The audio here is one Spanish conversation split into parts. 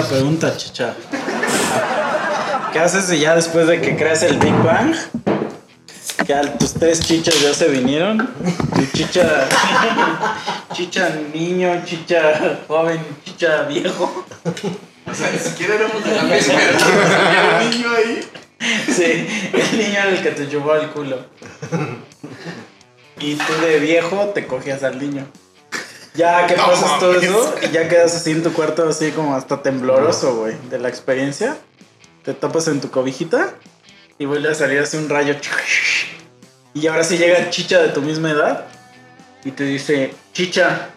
Otra pregunta, chicha. ¿Qué haces ya después de que creas el Big Bang? Ya tus tres chichas ya se vinieron. Tu chicha. Chicha niño, chicha joven, chicha viejo. O sea, ni siquiera éramos de la misma edad. Un niño ahí. Sí, el niño era el que te chupó el culo. Y tú de viejo te cogías al niño. Ya que No pasas todo eso, y ya quedas así en tu cuarto, así como hasta tembloroso, güey, de la experiencia. Te tapas en tu cobijita y vuelve a salir así un rayo. Y ahora sí llega chicha de tu misma edad y te dice, chicha,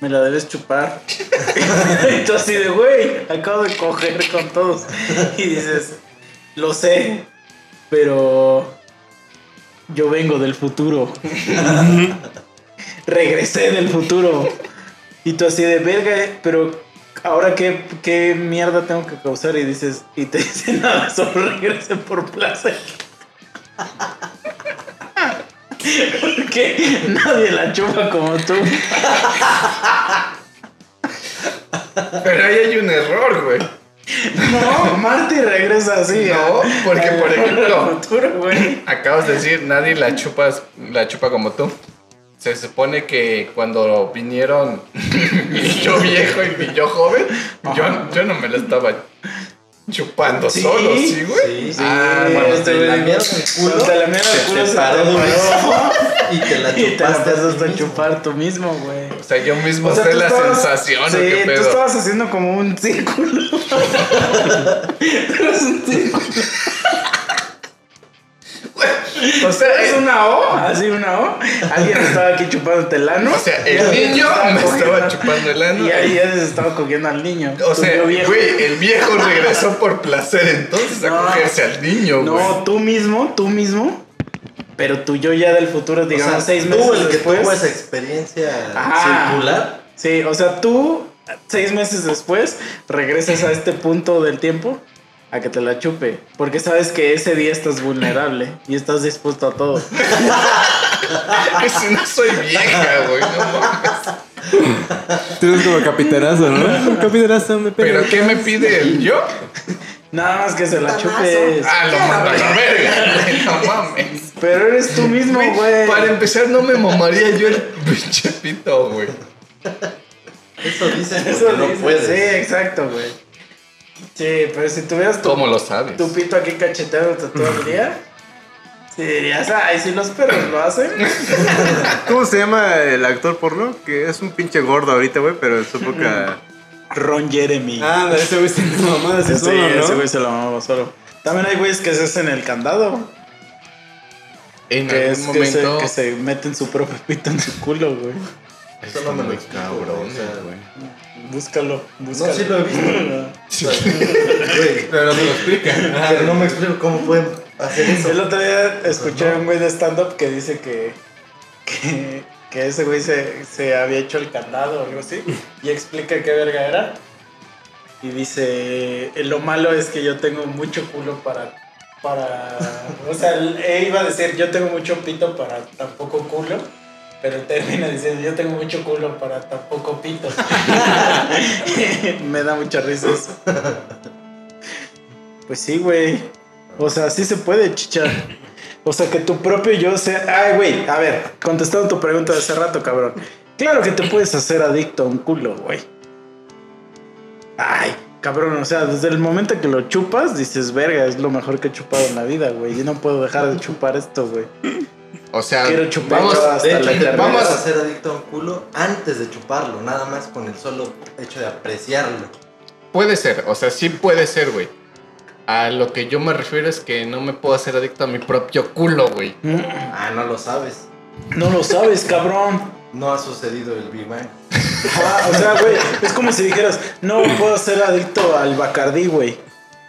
me la debes chupar. y tú así de, güey, acabo de coger con todos. Y dices, lo sé, pero yo vengo del futuro. Regresé del futuro. Y tú así de verga, eh, pero ahora qué, qué mierda tengo que causar. Y dices, y te dicen nada, solo regrese por placer. Porque nadie la chupa como tú. Pero ahí hay un error, güey. No, Marty regresa así. No, porque, por ejemplo- futuro. Acabas de decir, nadie la chupas, la chupa como tú. Se supone que cuando vinieron mi yo viejo y mi yo joven, yo, yo no me la estaba chupando Sí, solo, ¿sí, güey? Sí, Ah, sí, bueno, este te güey, lamieron el culo, te lamieron el culo, se paró te y te la Y te la chupaste a ti empezaste a mismo. chupar tú mismo, güey. O sea, yo mismo O sea, sé tú la estabas- sensación, ¿o Sí, qué tú pedo? estabas haciendo como un círculo. Pero es un círculo. O sea, ¿Es eh, una O? Así una O. Alguien estaba aquí chupándote el ano. o sea, el niño me estaba chupando el ano. Y ahí ya se estaba cogiendo al niño. O sea, güey, el viejo regresó por placer entonces a No. cogerse al niño, güey. No, tú mismo, tú mismo. Pero tú yo ya del futuro, O digamos, sea, seis tú meses el que después. tuvo esa experiencia circular. Sí, o sea, tú seis meses después regresas a este punto del tiempo a que te la chupe. Porque sabes que ese día estás vulnerable y estás dispuesto a todo. Si no soy vieja, güey, no mames. Tú eres como capitanazo, ¿no? Capitanazo, me pega. ¿Pero qué me pide el yo? Nada más que se la chupes. Ah, lo mando a la verga, güey, no mames. Pero eres tú mismo, güey. Para empezar, no me mamaría yo el pinche pito, güey. Eso dices Eso no dices. puedes. Sí, exacto, güey. Sí, pero si tuvieras tu, ¿Cómo lo sabes? tu pito aquí cacheteándote todo el día, sí dirías, ay, si los perros lo hacen. ¿Cómo se llama el actor porno? Que es un pinche gordo ahorita, güey, pero en su época. Ron Jeremy. Ah, ese güey se mamá Sí, de solo, ¿no? ese güey se lo mamaba solo. También hay güeyes que se hacen el candado. En Que es algún que se, momento. que se meten su propio pito en su culo, güey. Eso no me lo Muy explico, cabrón, güey, o sea, güey. Búscalo, búscalo. No, sí lo he visto. Güey, Pero no me lo explica. pero no me explico cómo pueden hacer eso. El otro día escuché no. a un güey de stand-up que dice que, que, que ese güey se, se había hecho el candado o algo así. Y explica qué verga era. Y dice, "Eh, lo malo es que yo tengo mucho culo para... para o sea, él iba a decir, yo tengo mucho pito para tan poco culo. Pero termina diciendo, yo tengo mucho culo para tan poco pito. Me da mucha risa eso. Pues sí, güey. O sea, sí se puede, chicha. O sea, que tu propio yo sea. Ay, güey, a ver, contestando tu pregunta de hace rato, cabrón. Claro que te puedes hacer adicto a un culo, güey. Ay, cabrón, o sea, desde el momento que lo chupas, dices, verga, es lo mejor que he chupado en la vida, güey. Y no puedo dejar de chupar esto, güey. O sea, Quiero chupar vamos, hasta De hecho, la vamos vamos a ser adicto a un culo antes de chuparlo, nada más con el solo hecho de apreciarlo. puede ser, o sea, sí puede ser, güey. A lo que yo me refiero es que no me puedo hacer adicto a mi propio culo, güey. Ah, no lo sabes. No lo sabes, cabrón. No ha sucedido el Big Bang. Ah, o sea, güey, es como si dijeras, no puedo ser adicto al Bacardí, güey.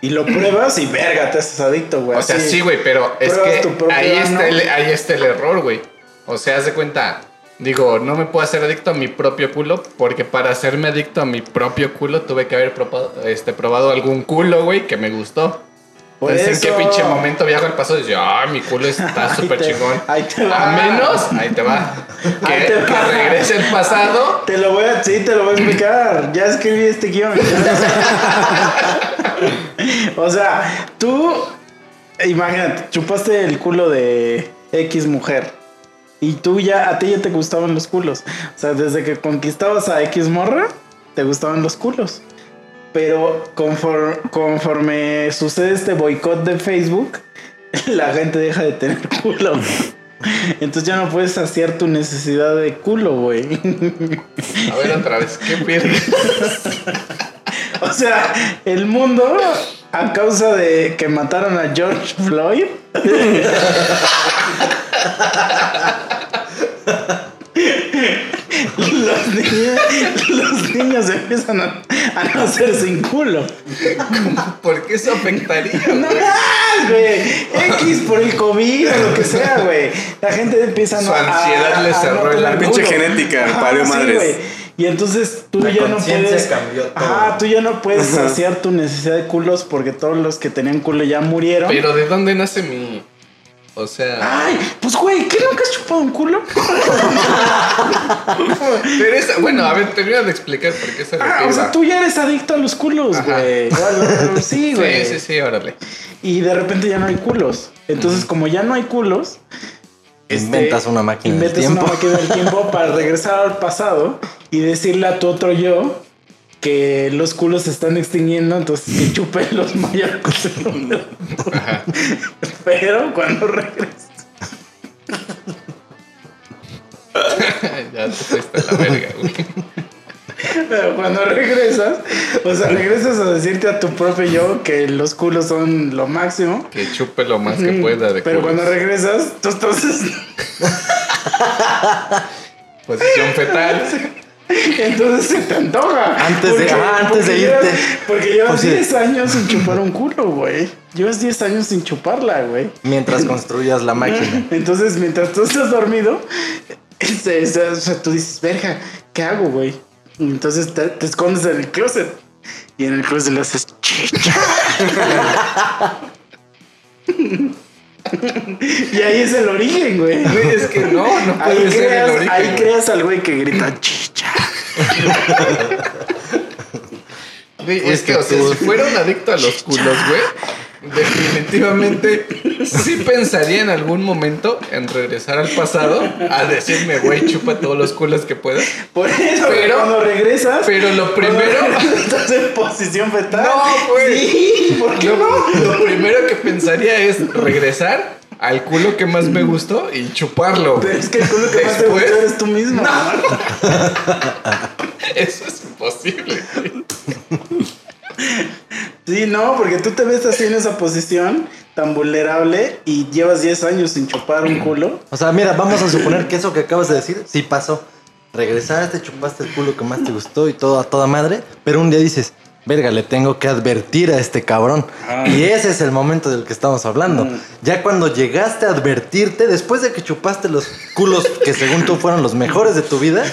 Y lo pruebas y verga, te haces adicto, güey. O sea, sí, güey, pero es que ahí está, el, ahí está el error, güey. O sea, haz de cuenta, digo, no me puedo hacer adicto a mi propio culo porque para hacerme adicto a mi propio culo tuve que haber probado, este, probado algún culo, güey, que me gustó. Por Entonces, ¿en qué pinche momento viajo al pasado y digo, ah, mi culo está súper chingón? ahí te va. A menos, ahí te va. Que, Ahí te que va. regrese el pasado. Te lo voy a, sí, te lo voy a explicar. Ya escribí este guion. o sea, tú, imagínate, chupaste el culo de X mujer. Y tú ya, a ti ya te gustaban los culos. O sea, desde que conquistabas a X morra, te gustaban los culos. Pero conforme, conforme sucede este boicot de Facebook, la gente deja de tener culo. Entonces ya no puedes saciar tu necesidad de culo, güey. A ver otra vez, ¿qué pierdes? O sea, el mundo, a causa de que mataron a George Floyd, los niños, los niños empiezan a, a nacer sin culo. ¿Por qué eso afectaría? No güey? más, güey. X por el COVID o lo que sea, güey. La gente empieza a Su ansiedad le cerró el tener alma. Pinche genética, Ajá, parió sí, madres. güey. Y entonces tú La ya no puedes. cambió todo. Ajá, tú ya no puedes saciar tu necesidad de culos porque todos los que tenían culo ya murieron. Pero ¿de dónde nace mi...? O sea... Ay, pues güey, ¿qué nunca has chupado un culo? Pero esa- bueno, a ver, termina de explicar por qué se Ah, o sea, tú ya eres adicto a los culos, güey. Sí, güey. Sí, sí, sí, órale. Y de repente ya no hay culos. Entonces, como ya no hay culos, este, Inventas una máquina del inventas tiempo. una máquina del tiempo para regresar al pasado y decirle a tu otro yo que los culos se están extinguiendo, entonces que chupen los mayacos Pero cuando regresas, ya te fuiste la verga, güey. pero cuando regresas, o sea, regresas a decirte a tu propio yo que los culos son lo máximo. Que chupe lo más que pueda de Pero culos. cuando regresas, tú estás Posición fetal. Entonces se te antoja. Antes de- ah, antes de llevas- irte. porque llevas Pues sí. 10 años sin chupar un culo, güey. Llevas 10 años sin chuparla, güey. Mientras construyas la máquina. Entonces, mientras tú estás dormido, este, o sea, tú dices, verga, ¿qué hago, güey? Entonces te, te escondes en el closet. Y en el closet le haces chicha. y ahí es el origen, güey. Güey, es que no, no Ahí puede ser el creas, origen. ahí güey. creas al güey que grita chicha. Güey, es que, o sea, si fuera un adicto a los culos, güey, definitivamente sí pensaría en algún momento en regresar al pasado a decirme, güey, chupa todos los culos que puedas. Por eso, Pero- cuando regresas. pero lo primero- Estás en posición fetal. No, güey. Sí, ¿por qué Lo, no? lo primero que pensaría es regresar al culo que más me gustó y chuparlo. Pero es que el culo que más te gusta eres tú mismo. Eso es imposible. Sí, no, porque tú te ves así en esa posición tan vulnerable y llevas 10 años sin chupar un culo. O sea, mira, vamos a suponer que eso que acabas de decir sí pasó. Regresaste, chupaste el culo que más te gustó y todo a toda madre, pero un día dices, verga, le tengo que advertir a este cabrón. Ah. Y ese es el momento del que estamos hablando. Mm. Ya cuando llegaste a advertirte, después de que chupaste los culos que según tú fueron los mejores de tu vida,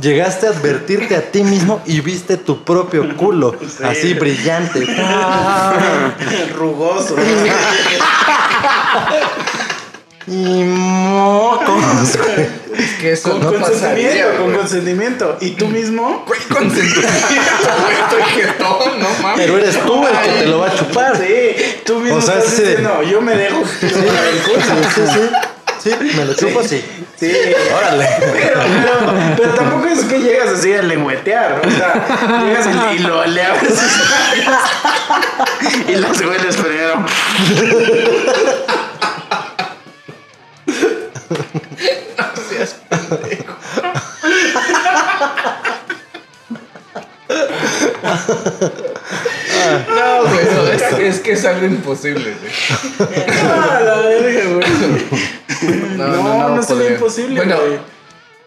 llegaste a advertirte a ti mismo y viste tu propio culo, así brillante. Rugoso. Y mocos. Es que eso con no pasaría, consentimiento, con güey. consentimiento. Y tú mismo. Güey, consentimiento, güey, estoy jetón, no mames. Pero eres tú el que te lo va a chupar. Sí, tú mismo O sea, estás sí diciendo, yo me dejo culo. Sí, sí. Sí, me lo chupo, sí. Sí. Órale. Pero, pero, pero tampoco es que llegas así a lengüetear, ¿no? o sea, llegas y, lo le abres y los hueles primero. seas pendejo. No, güey, no, es, es que es algo imposible, güey. Ah, la verga, güey. No, no, no, sería podría. imposible, Bueno, güey.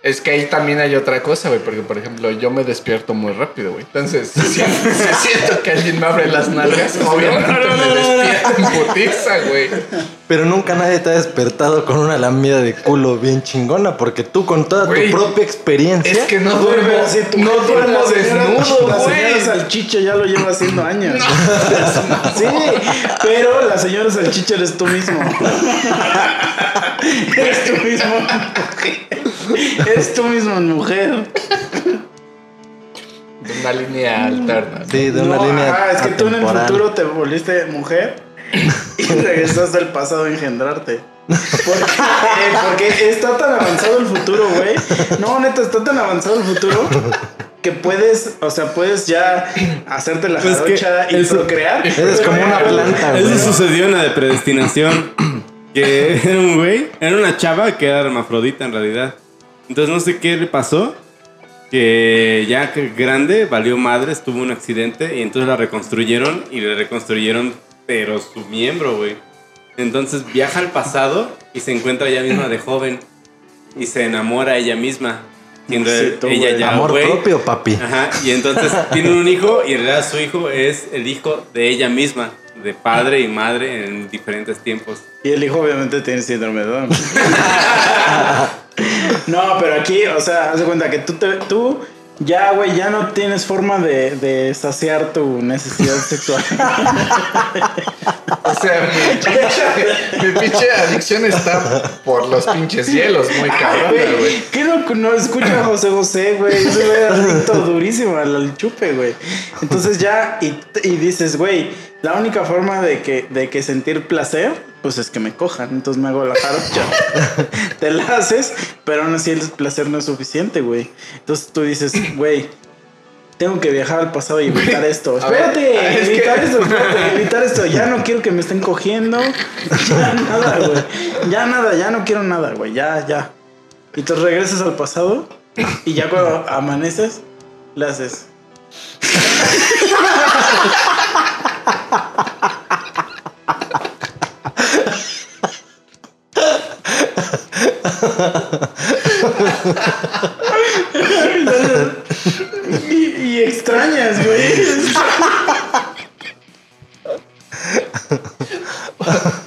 Es que ahí también hay otra cosa, güey, porque por ejemplo yo me despierto muy rápido, güey. Entonces, si siento, si siento que alguien me abre las nalgas, obviamente me despierto en putiza, güey. Pero nunca nadie te ha despertado con una lamida de culo bien chingona, porque tú con toda Güey, tu propia experiencia. Es que no duermo, tu no duermo desnudo, La señora salchicha ya lo lleva haciendo años. Sí, pero la señora salchicha eres tú mismo. eres tú mismo. Eres tú mismo mujer. De una línea alterna. Sí, de una No, línea. ajá, es que tú en el futuro te volviste mujer y regresaste al pasado a engendrarte. Porque, eh, porque está tan avanzado el futuro, güey. No, neta, está tan avanzado el futuro que puedes, o sea, puedes ya hacerte la Pues jarocha y eso- procrear. Eres como una planta, güey. Eso sucedió en la de predestinación. Que era un güey, era una chava que era hermafrodita en realidad. Entonces no sé qué le pasó. Que ya que grande, valió madres, tuvo un accidente y entonces la reconstruyeron y le reconstruyeron, pero su miembro, güey. Entonces viaja al pasado y se encuentra ella misma de joven y se enamora a ella misma. Siendo Sí, tú, ella güey. ya Amor propio, papi. Ajá, y entonces tienen un hijo y en realidad su hijo es el hijo de ella misma, de padre y madre en diferentes tiempos. Y el hijo obviamente tiene síndrome de Down. no, pero aquí, o sea, haz de cuenta que tú, te, tú ya, güey, ya no tienes forma de, de saciar tu necesidad sexual. O sea, mi pinche, mi pinche adicción está por los pinches cielos, muy cabrona, güey. ¿Qué no, no escucha a José José, güey? Era adicto durísimo al, al chupe, güey. Entonces ya, y, y dices, güey, la única forma de que, de que sentir placer, pues es que me cojan. Entonces me hago la jarocha. Te la haces, pero aún así el placer no es suficiente, güey. Entonces tú dices, güey. Tengo que viajar al pasado y evitar esto. Ver, Espérate, es que- evitar esto, espérate, evitar esto. Ya no quiero que me estén cogiendo. Ya nada, güey. Ya nada, ya no quiero nada, güey. Ya, ya. Y te regresas al pasado y ya cuando amaneces, le haces. Y, extrañas, güey.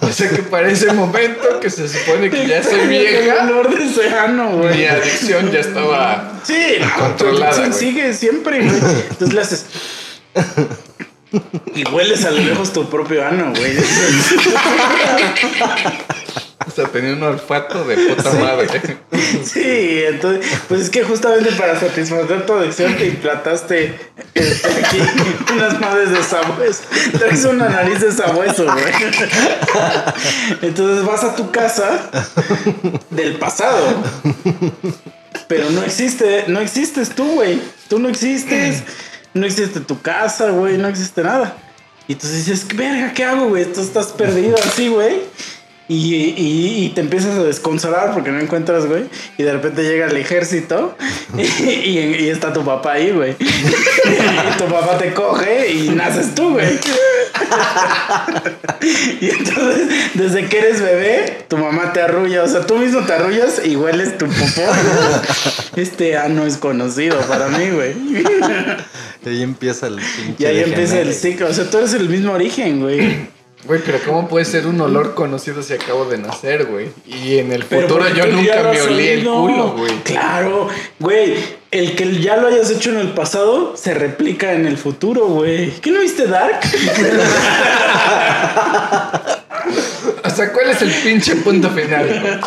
O sea que para ese momento que se supone que ya soy El vieja, olor de océano, mi adicción ya estaba. Sí, Controlada, sigue siempre, güey. Entonces le haces. Y hueles a lo lejos tu propio ano, güey. O sea, tenía un olfato de puta madre. Sí, entonces, pues es que justamente para satisfacer tu adicción te implantaste este, aquí unas madres de sabueso. Traes una nariz de sabueso, güey. Entonces vas a tu casa del pasado. Pero no existe, no existes tú, güey. Tú no existes. No existe tu casa, güey. No existe nada. Y entonces dices, verga, ¿qué hago, güey? Tú estás perdido así, güey. Y, y- y te empiezas a desconsolar porque no encuentras, güey. Y de repente llega el ejército y, está tu papá ahí, güey. Y tu papá te coge y naces tú, güey. Y entonces, desde que eres bebé, tu mamá te arrulla. O sea, tú mismo te arrullas y hueles tu popó. Este ano es conocido para mí, güey. Y ahí empieza el pinche. Y ahí empieza el ciclo. O sea, tú eres el mismo origen, güey. Güey, pero ¿cómo puede ser un olor conocido si acabo de nacer, güey? Y en el futuro yo nunca me olí el culo, güey. Claro, güey. El que ya lo hayas hecho en el pasado se replica en el futuro, güey. ¿Qué no viste Dark? O sea, ¿cuál es el pinche punto final?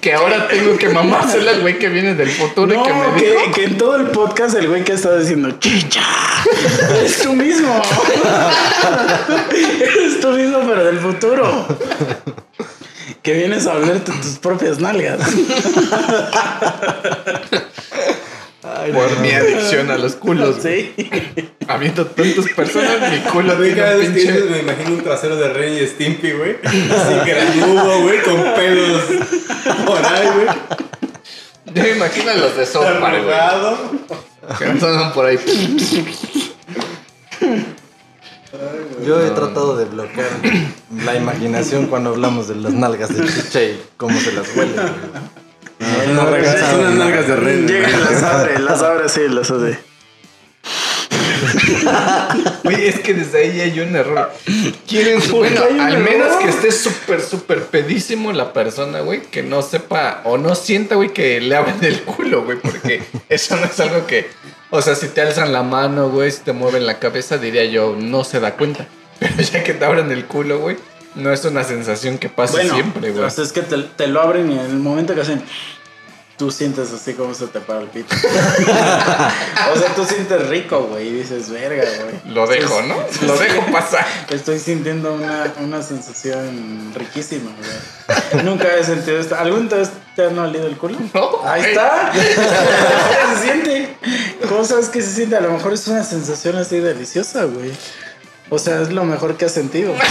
Que ahora tengo que mamársela al güey que viene del futuro y que No, me que, dijo. que en todo el podcast el güey que ha estado diciendo chicha. Eres tú mismo. Eres tú mismo, pero del futuro. Que vienes a hablarte tus propias nalgas. Por mi adicción a los culos. Sí. Habiendo tantas personas, mi culo Güey, tiene cada un vez que dices, pinche. me imagino un trasero de Rey y Stimpy, güey. Así granudo, güey, con pelos por ahí, güey. Yo me imagino a los de Park, güey. Que andan por ahí. Yo he tratado de bloquear la imaginación cuando hablamos de las nalgas de chicha y cómo se las huele. güey. No, son no Son regresaba. unas nalgas de red. Llega y las abre, las abre así, las abre. Güey, es que desde ahí hay un error. Quieren, bueno, al error? menos que esté súper, súper pedísimo la persona, güey, que no sepa o no sienta, güey, que le abren el culo, güey, porque eso no es algo que, o sea, si te alzan la mano, güey, si te mueven la cabeza, diría yo, no se da cuenta. Pero ya que te abren el culo, güey, no es una sensación que pase Bueno, siempre, güey. o sea, es que te, te lo abren y en el momento que hacen, tú sientes así como se te para el pito. o sea, tú sientes rico, güey, y dices, verga, güey. Lo dejo, ¿no? Lo dejo pasar. Estoy sintiendo una, una sensación riquísima, güey. Nunca he sentido esto. ¿Alguna vez te han olido el culo? No, Ahí está. se siente. ¿Cómo sabes que se siente? A lo mejor es una sensación así deliciosa, güey. O sea, es lo mejor que has sentido.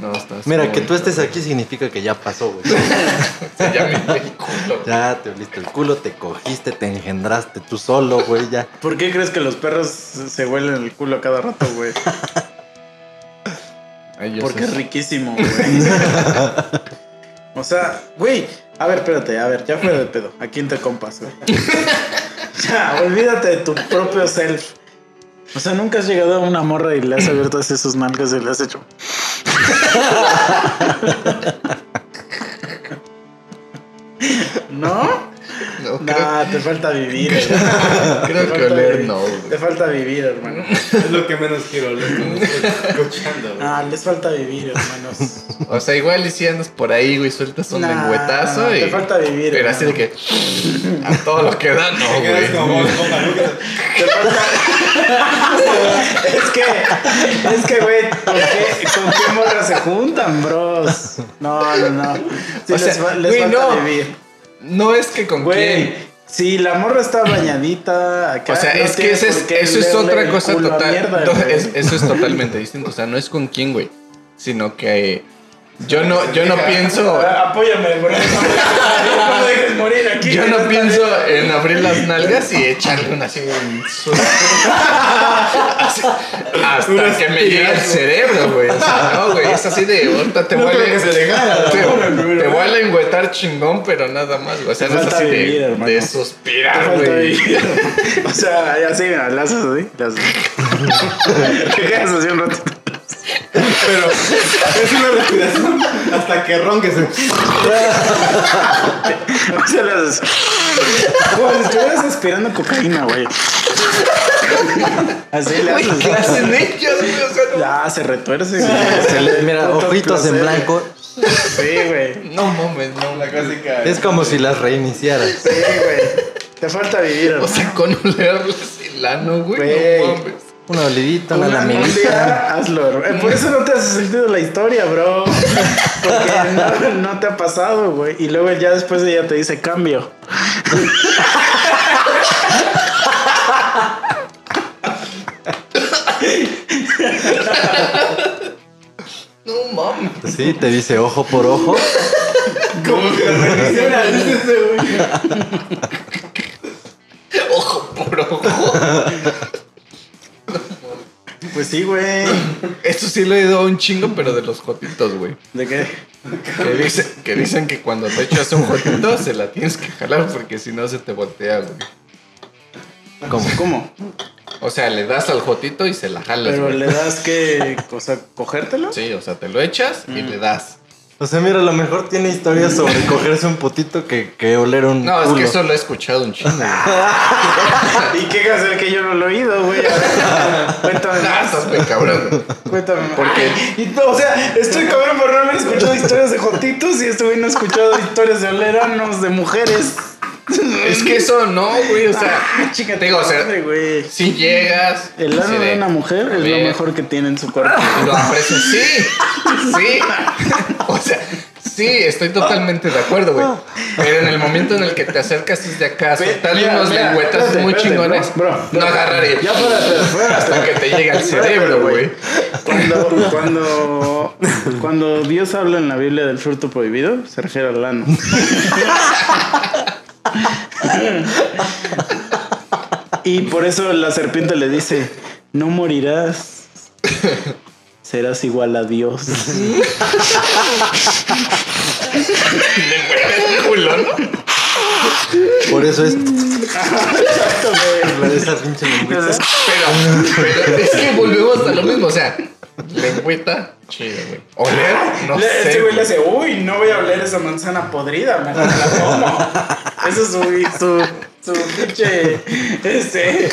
No, estás Mira, que tú estés aquí significa que ya pasó, güey. Se llama el culo. Ya te oliste el culo, te cogiste, te engendraste tú solo, güey, ya. ¿Por qué crees que los perros se huelen el culo a cada rato, güey? Ay, Porque sé. es riquísimo, güey. O sea, güey. A ver, espérate, a ver, ya fue de pedo. Aquí entre compas, güey. ya, olvídate de tu propio self. O sea, nunca has llegado a una morra y le has abierto así sus nalgas y le has hecho. No, creo, Nah, te falta vivir. hermano. creo Te que falta oler vivir. no, güey. Te falta vivir, hermano. Es lo que menos quiero oler estoy escuchando, güey. Ah, les falta vivir, hermanos. O sea, igual y si andas por ahí, güey, sueltas un Nah, lengüetazo no, y... te falta vivir, Pero así de que... A todo lo que da, no, Te quedas como güey. ¿no? Te falta- es que, es que, güey, ¿con qué, ¿con qué morras se juntan, bros? No, no, no. Sí, O sea, les, fa- les güey, falta no. vivir. No es que con Güey, quién... si la morra está bañadita acá. O sea, no es que ese es, eso es otra cosa total. mierda, no, güey. es- eso es totalmente distinto. O sea, no es con quién, güey. Sino que yo no, yo no pienso. Apóyame, bro. Morir aquí. Yo no pienso en abrir las nalgas y echarle una así en su- Así, hasta que me llegue al cerebro, güey. O sea, no, güey, es así de ahorita te No voy a que se te, ¿no? te voy a lengüetar chingón, pero nada más, güey. O sea, no es así de, de suspirar, güey. O sea, así, mira, haces así. Te quedas así un ratito. Pero es una respiración hasta que ronques. O sea, haces. Como si estuvieras aspirando cocaína, güey. Así le Güey, ¿qué haces. hacen ellos, güey? O sea, no- Ya, se retuerce, güey. Se le- mira, Puto ojitos en blanco. Sí, güey. No mames, no. La clásica. Es como si las reiniciaras. Sí, güey. Te falta vivir, O sea, con olerles el ano, güey. Güey. No mames. Una olidita, una Una- un lamidita. día, hazlo, hermano. Eh, Por eso no te hace sentido la historia, bro. Porque no, no te ha pasado, güey. Y luego ya después ella te dice cambio. No mames. Sí, te dice ojo por ojo. Como ese güey. Ojo por ojo. Pues sí, güey. Esto sí lo he ido a un chingo, pero de los jotitos, güey. ¿De qué? Que, dice- que dicen que cuando te echas un jotito se la tienes que jalar porque si no se te voltea, güey. Como, ¿Cómo? O sea, le das al jotito y se la jalas, Pero güey. le das que, o sea, cogértelo. Sí, o sea, te lo echas y le das. O sea, mira, a lo mejor tiene historias sobre cogerse un putito que, que oler un No, es que eso lo he escuchado un chingo. güey. ¿Y qué hacer que yo no lo he oído, güey? Cuéntame Ah, más. estás bien cabrón. Cuéntame más. Porque- Y, no, o sea, estoy cabrón por no haber escuchado historias de jotitos y este güey no ha escuchado historias de oleranos de mujeres. Es que eso no, güey. O sea, Ah, chica, te digo, o sea, madre, güey. si llegas. El ano de una mujer es lo mejor que tiene en su cuerpo. Lo aprecias. Sí, sí. O sea, sí, estoy totalmente de acuerdo, güey. Pero en el momento en el que te acercas desde acá, soltarle Mira, unos lengüetas muy espérate, chingones. bro, bro, no bro. agarrar y Ya fuera, fuera, hasta que te llegue al cerebro, güey. Cuando, cuando, cuando Dios habla en la Biblia del fruto prohibido, se refiere al ano. Y por eso la serpiente le dice, no morirás, serás igual a Dios. Le el culo, ¿no? Por eso es Exacto, güey. la de esa pinche lengüita. Pero, pero es que volvemos a lo mismo. O sea, lengüeta, chido, güey. Oler, no Le- sé. Este güey le hace, uy, no voy a oler esa manzana podrida, mejor me la como. Ese es su, su, su pinche, este...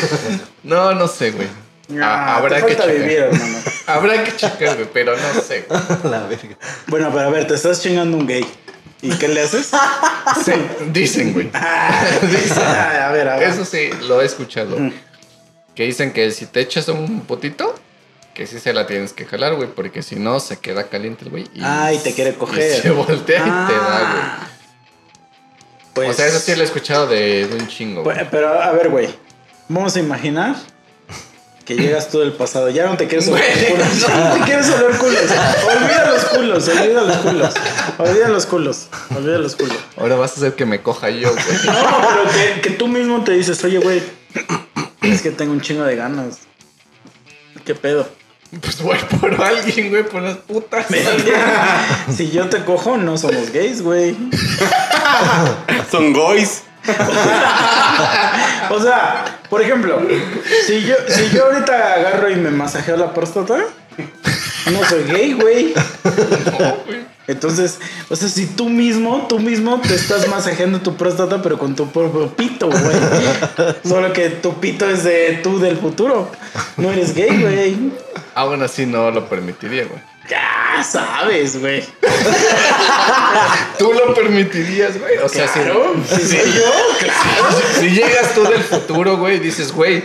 No, no sé, güey. Ah, Ah, habrá te que falta checar. vivir, hermano. Habrá que checar, güey, pero no sé. güey. La verga. Bueno, pero a ver, te estás chingando un gay. ¿Y qué le haces? Sí, dicen, güey. a ver, a ver. Eso sí, lo he escuchado. Que dicen que si te echas un potito, que sí se la tienes que jalar, güey, porque si no se queda caliente el güey. y- Ay, te quiere y coger. se voltea y te da, Ah. güey. Pues, o sea, eso sí lo he escuchado de, de un chingo, güey. pues, Pero a ver, güey. Vamos a imaginar que llegas tú del pasado. Ya no te quieres oler culos. Ya no te quieres oler culos. Olvida los culos, olvida los culos. Olvida los culos. Olvida los culos. Ahora vas a hacer que me coja yo, güey. No, pero que, que tú mismo te dices, oye, güey, es que tengo un chingo de ganas. ¿Qué pedo? Pues voy por alguien, güey, por las putas. si yo te cojo, no somos gays, güey. Son goys. O sea, por ejemplo, si yo, si yo ahorita agarro y me masajeo la próstata, no soy gay, güey. Entonces, o sea, si tú mismo, tú mismo te estás masajeando tu próstata, pero con tu propio pito, güey. Solo que tu pito es de tú del futuro. No eres gay, güey. Aún así no lo permitiría, güey. Ya sabes, güey. Tú lo permitirías, güey. O sea, Claro, si, si soy yo, claro. si llegas tú del futuro, güey, y dices, güey,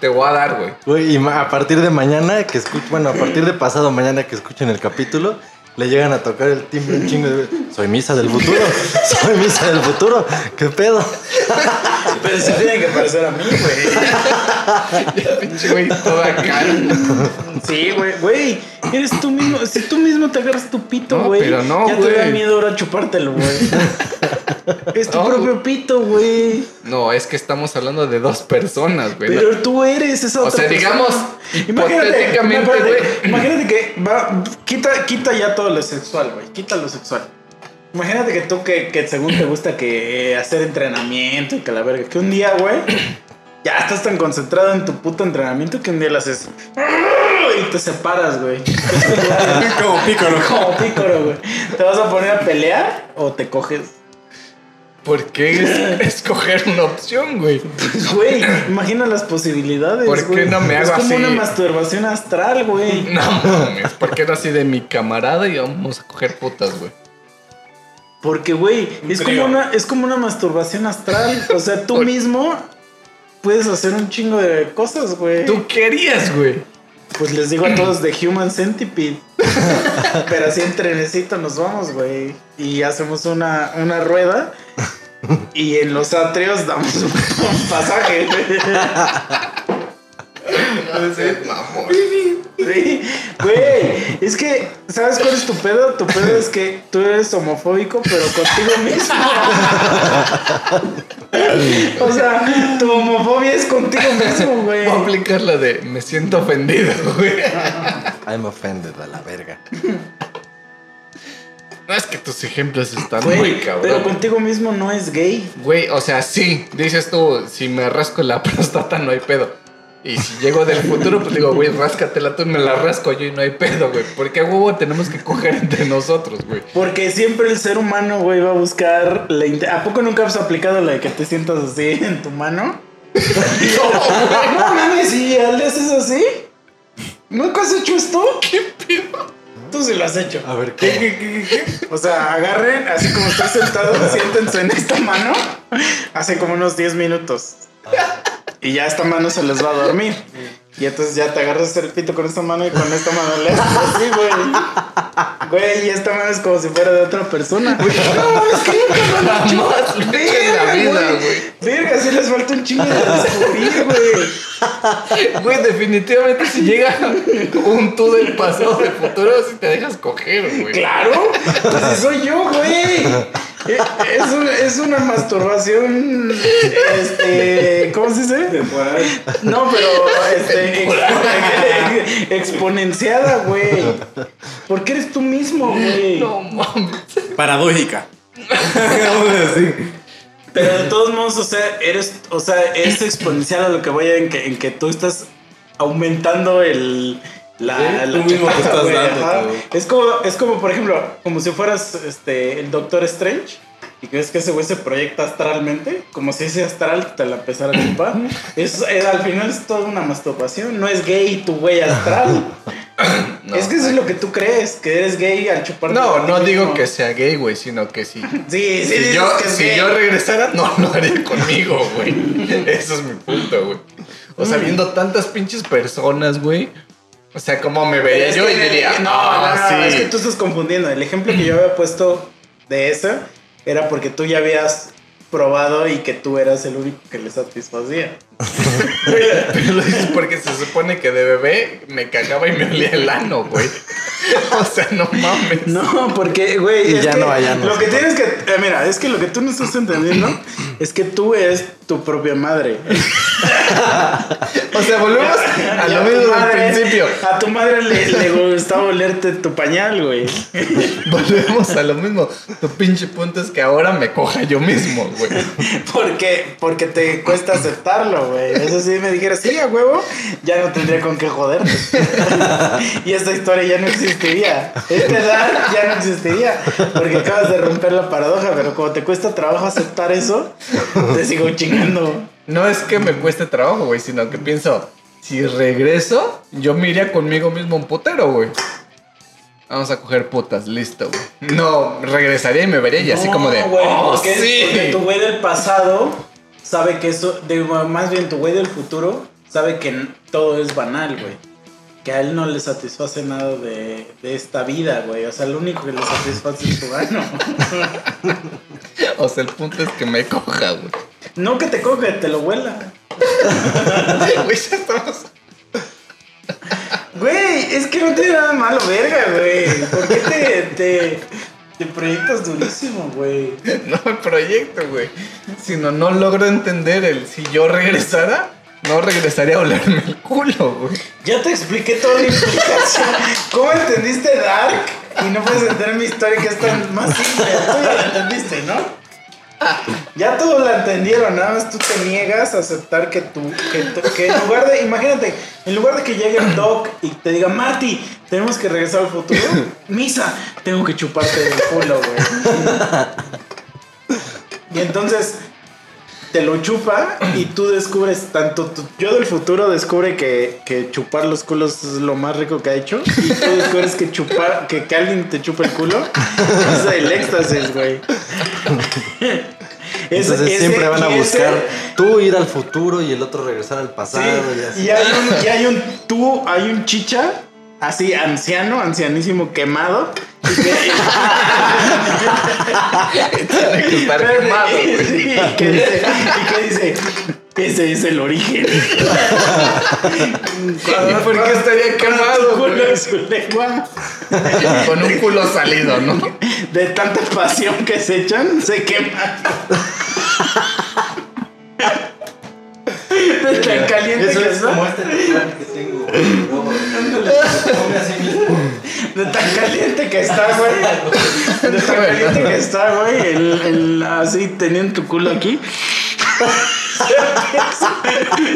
te voy a dar, güey. Y a partir de mañana que escuchen, bueno, a partir de pasado mañana que escuchen el capítulo, le llegan a tocar el timbre un chingo de soy misa del futuro, soy misa del futuro, ¿qué pedo? Pero se tiene que parecer a mí, güey. Pinche güey, toda acá. Sí, güey, güey. Eres tú mismo. Si tú mismo te agarras tu pito, No, güey. pero no, Ya te da miedo ahora chupártelo, güey. es tu No, propio pito, güey. No, es que estamos hablando de dos personas, güey. Pero tú eres esa O otra sea, persona. digamos, hipotéticamente, espérate, güey. Imagínate que va, quita, quita ya todo lo sexual, güey. Quita lo sexual. Imagínate que tú que, que según te gusta que eh, hacer entrenamiento y que la verga, que un día, güey, ya estás tan concentrado en tu puto entrenamiento que un día lo haces y te separas, güey. Como pícoro. Como pícoro, güey. ¿Te vas a poner a pelear o te coges? ¿Por qué es- escoger una opción, güey? Pues, güey, imagina las posibilidades. ¿Por qué güey. no me Es hago como así? una masturbación astral, güey. No mames, ¿por qué no así de mi camarada y vamos a coger putas, güey? Porque, güey, es como, una, es como una masturbación astral. O sea, tú Por- mismo puedes hacer un chingo de cosas, güey. ¿Tú querías, güey? Pues les digo a todos de Human Centipede. Pero así en trenecito nos vamos, güey. Y hacemos una, una rueda. Y en los atrios damos un, pasaje, güey. Sí, güey, es que, ¿sabes cuál es tu pedo? Tu pedo es que tú eres homofóbico, pero contigo mismo. o sea, tu homofobia es contigo mismo, güey. Voy a aplicar la de me siento ofendido, güey. I'm offended a la verga. No es que tus ejemplos están muy Güey, pero cabrón. contigo mismo no es gay. Güey, o sea, sí, dices tú, si me rasco la próstata no hay pedo. Y si llego del futuro, pues digo, güey, ráscatela tú, me la rasco yo y no hay pedo, güey. Porque a huevo tenemos que coger entre nosotros, güey. Porque siempre el ser humano, güey, va a buscar la ¿A poco nunca has aplicado la de que te sientas así en tu mano? no mames, ¿y le haces así? ¿Nunca has hecho esto? ¿Qué pedo? Tú sí lo has hecho. A ver, ¿Qué, qué, qué, qué? O sea, agarren, así como estás sentado, siéntense en esta mano hace como unos 10 minutos. Y ya esta mano se les va a dormir. Y entonces ya te agarras el pito con esta mano y con esta mano le haces así, güey. Güey, y esta mano es como si fuera de otra persona. No, es que nunca en la vida, güey. Verga, sí les falta un chingo de descubrir, güey. Güey, definitivamente si llega un tú del pasado, del futuro, si te dejas coger, güey. Claro, pues soy yo, güey. Es, un- es una masturbación, este, ¿cómo se dice? No, pero este, expo- exponenciada, güey. Porque eres tú mismo, güey. No mames. paradójica. Vamos a decir. Pero de todos modos, o sea, eres, o sea, es exponencial a lo que voy a en que, en que tú estás aumentando el la, Sí, la tú mismo te estás güey, dando. Es como, es como, por ejemplo, como si fueras este el Doctor Strange. Y crees que ese güey se proyecta astralmente, como si ese astral te la empezara a chupar. Es, es- al final es toda una masturbación, no es gay tu güey astral. No. es que eso es lo que tú crees, que eres gay al chupar. No, no digo que sea gay, güey, sino que sí. Sí, sí, si dices yo, que es si gay. yo regresara, no lo haría conmigo, güey. Eso es mi punto, güey. O sea, viendo tantas pinches personas, güey. O sea, como me vería yo y diría, no, ah, no, no, sí. es que tú estás confundiendo. El ejemplo que yo había puesto de esa era porque tú ya habías probado y que tú eras el único que le satisfacía. Pero lo dices porque se supone que de bebé me cagaba y me olía el ano, güey. O sea, no mames. No, porque, güey, Y es ya que no hay anos. Lo que tienes que, eh, mira, es que lo que tú no estás entendiendo es que tú eres tu propia madre. O sea, volvemos a lo mismo del principio. A tu madre le, le gustaba olerte tu pañal, güey. Volvemos a lo mismo. Tu pinche punto es que ahora me coja yo mismo, güey. Porque, porque te cuesta aceptarlo, güey. Eso sí me dijeras, sí, a huevo, ya no tendría con qué joderte. y esta historia ya no existiría. Esta edad ya no existiría. Porque acabas de romper la paradoja, pero como te cuesta trabajo aceptar eso, te sigo chingando. No es que me cueste trabajo, güey, sino que pienso, si regreso, yo me iría conmigo mismo un putero, güey. Vamos a coger putas, listo, güey. No, regresaría y me vería y así como de, güey, oh, porque, sí. porque tu güey del pasado sabe que eso, digo, más bien tu güey del futuro sabe que todo es banal, güey. Que a él no le satisface nada de, de esta vida, güey. O sea, lo único que le satisface es su gano. O sea, el punto es que me coja, güey. no que te coge, te lo vuela. Güey, ya estamos. Güey, es que no tiene nada malo, verga, güey. ¿Por qué te, te, te proyectas durísimo, güey? No me proyecto, güey. Sino no logro entender el si yo regresara, no regresaría a olerme el culo, güey. Ya te expliqué toda la implicación. ¿Cómo entendiste Dark? Y no puedes entender mi historia que es tan más simple. Tú ya la entendiste, ¿no? Ya todos la entendieron, nada más tú te niegas a aceptar que tú, que, en lugar de, imagínate, en lugar de que llegue el Doc y te diga, Marty, tenemos que regresar al futuro, Misa, tengo que chuparte el culo, güey. Y entonces te lo chupa y tú descubres, tanto tu yo del futuro descubre que, que chupar los culos es lo más rico que ha hecho y tú descubres que chupar, que, que alguien te chupa el culo es el éxtasis, güey. Entonces ese- siempre van a y ese- buscar tú ir al futuro y el otro regresar al Sí, pasado y así. y hay un, y hay un tú, hay un chicha, así anciano, ancianísimo quemado. Quemado, y que dice, y que dice, ese es el origen. ¿Y por qué estaría quemado, Culo güey? en su lengua. Con un culo salido, ¿no? De tanta pasión que se echan, se queman. De tan caliente Eso que es está. como este que tengo. De tan caliente que está, güey. De tan caliente que está, güey. El, el- así teniendo tu culo aquí.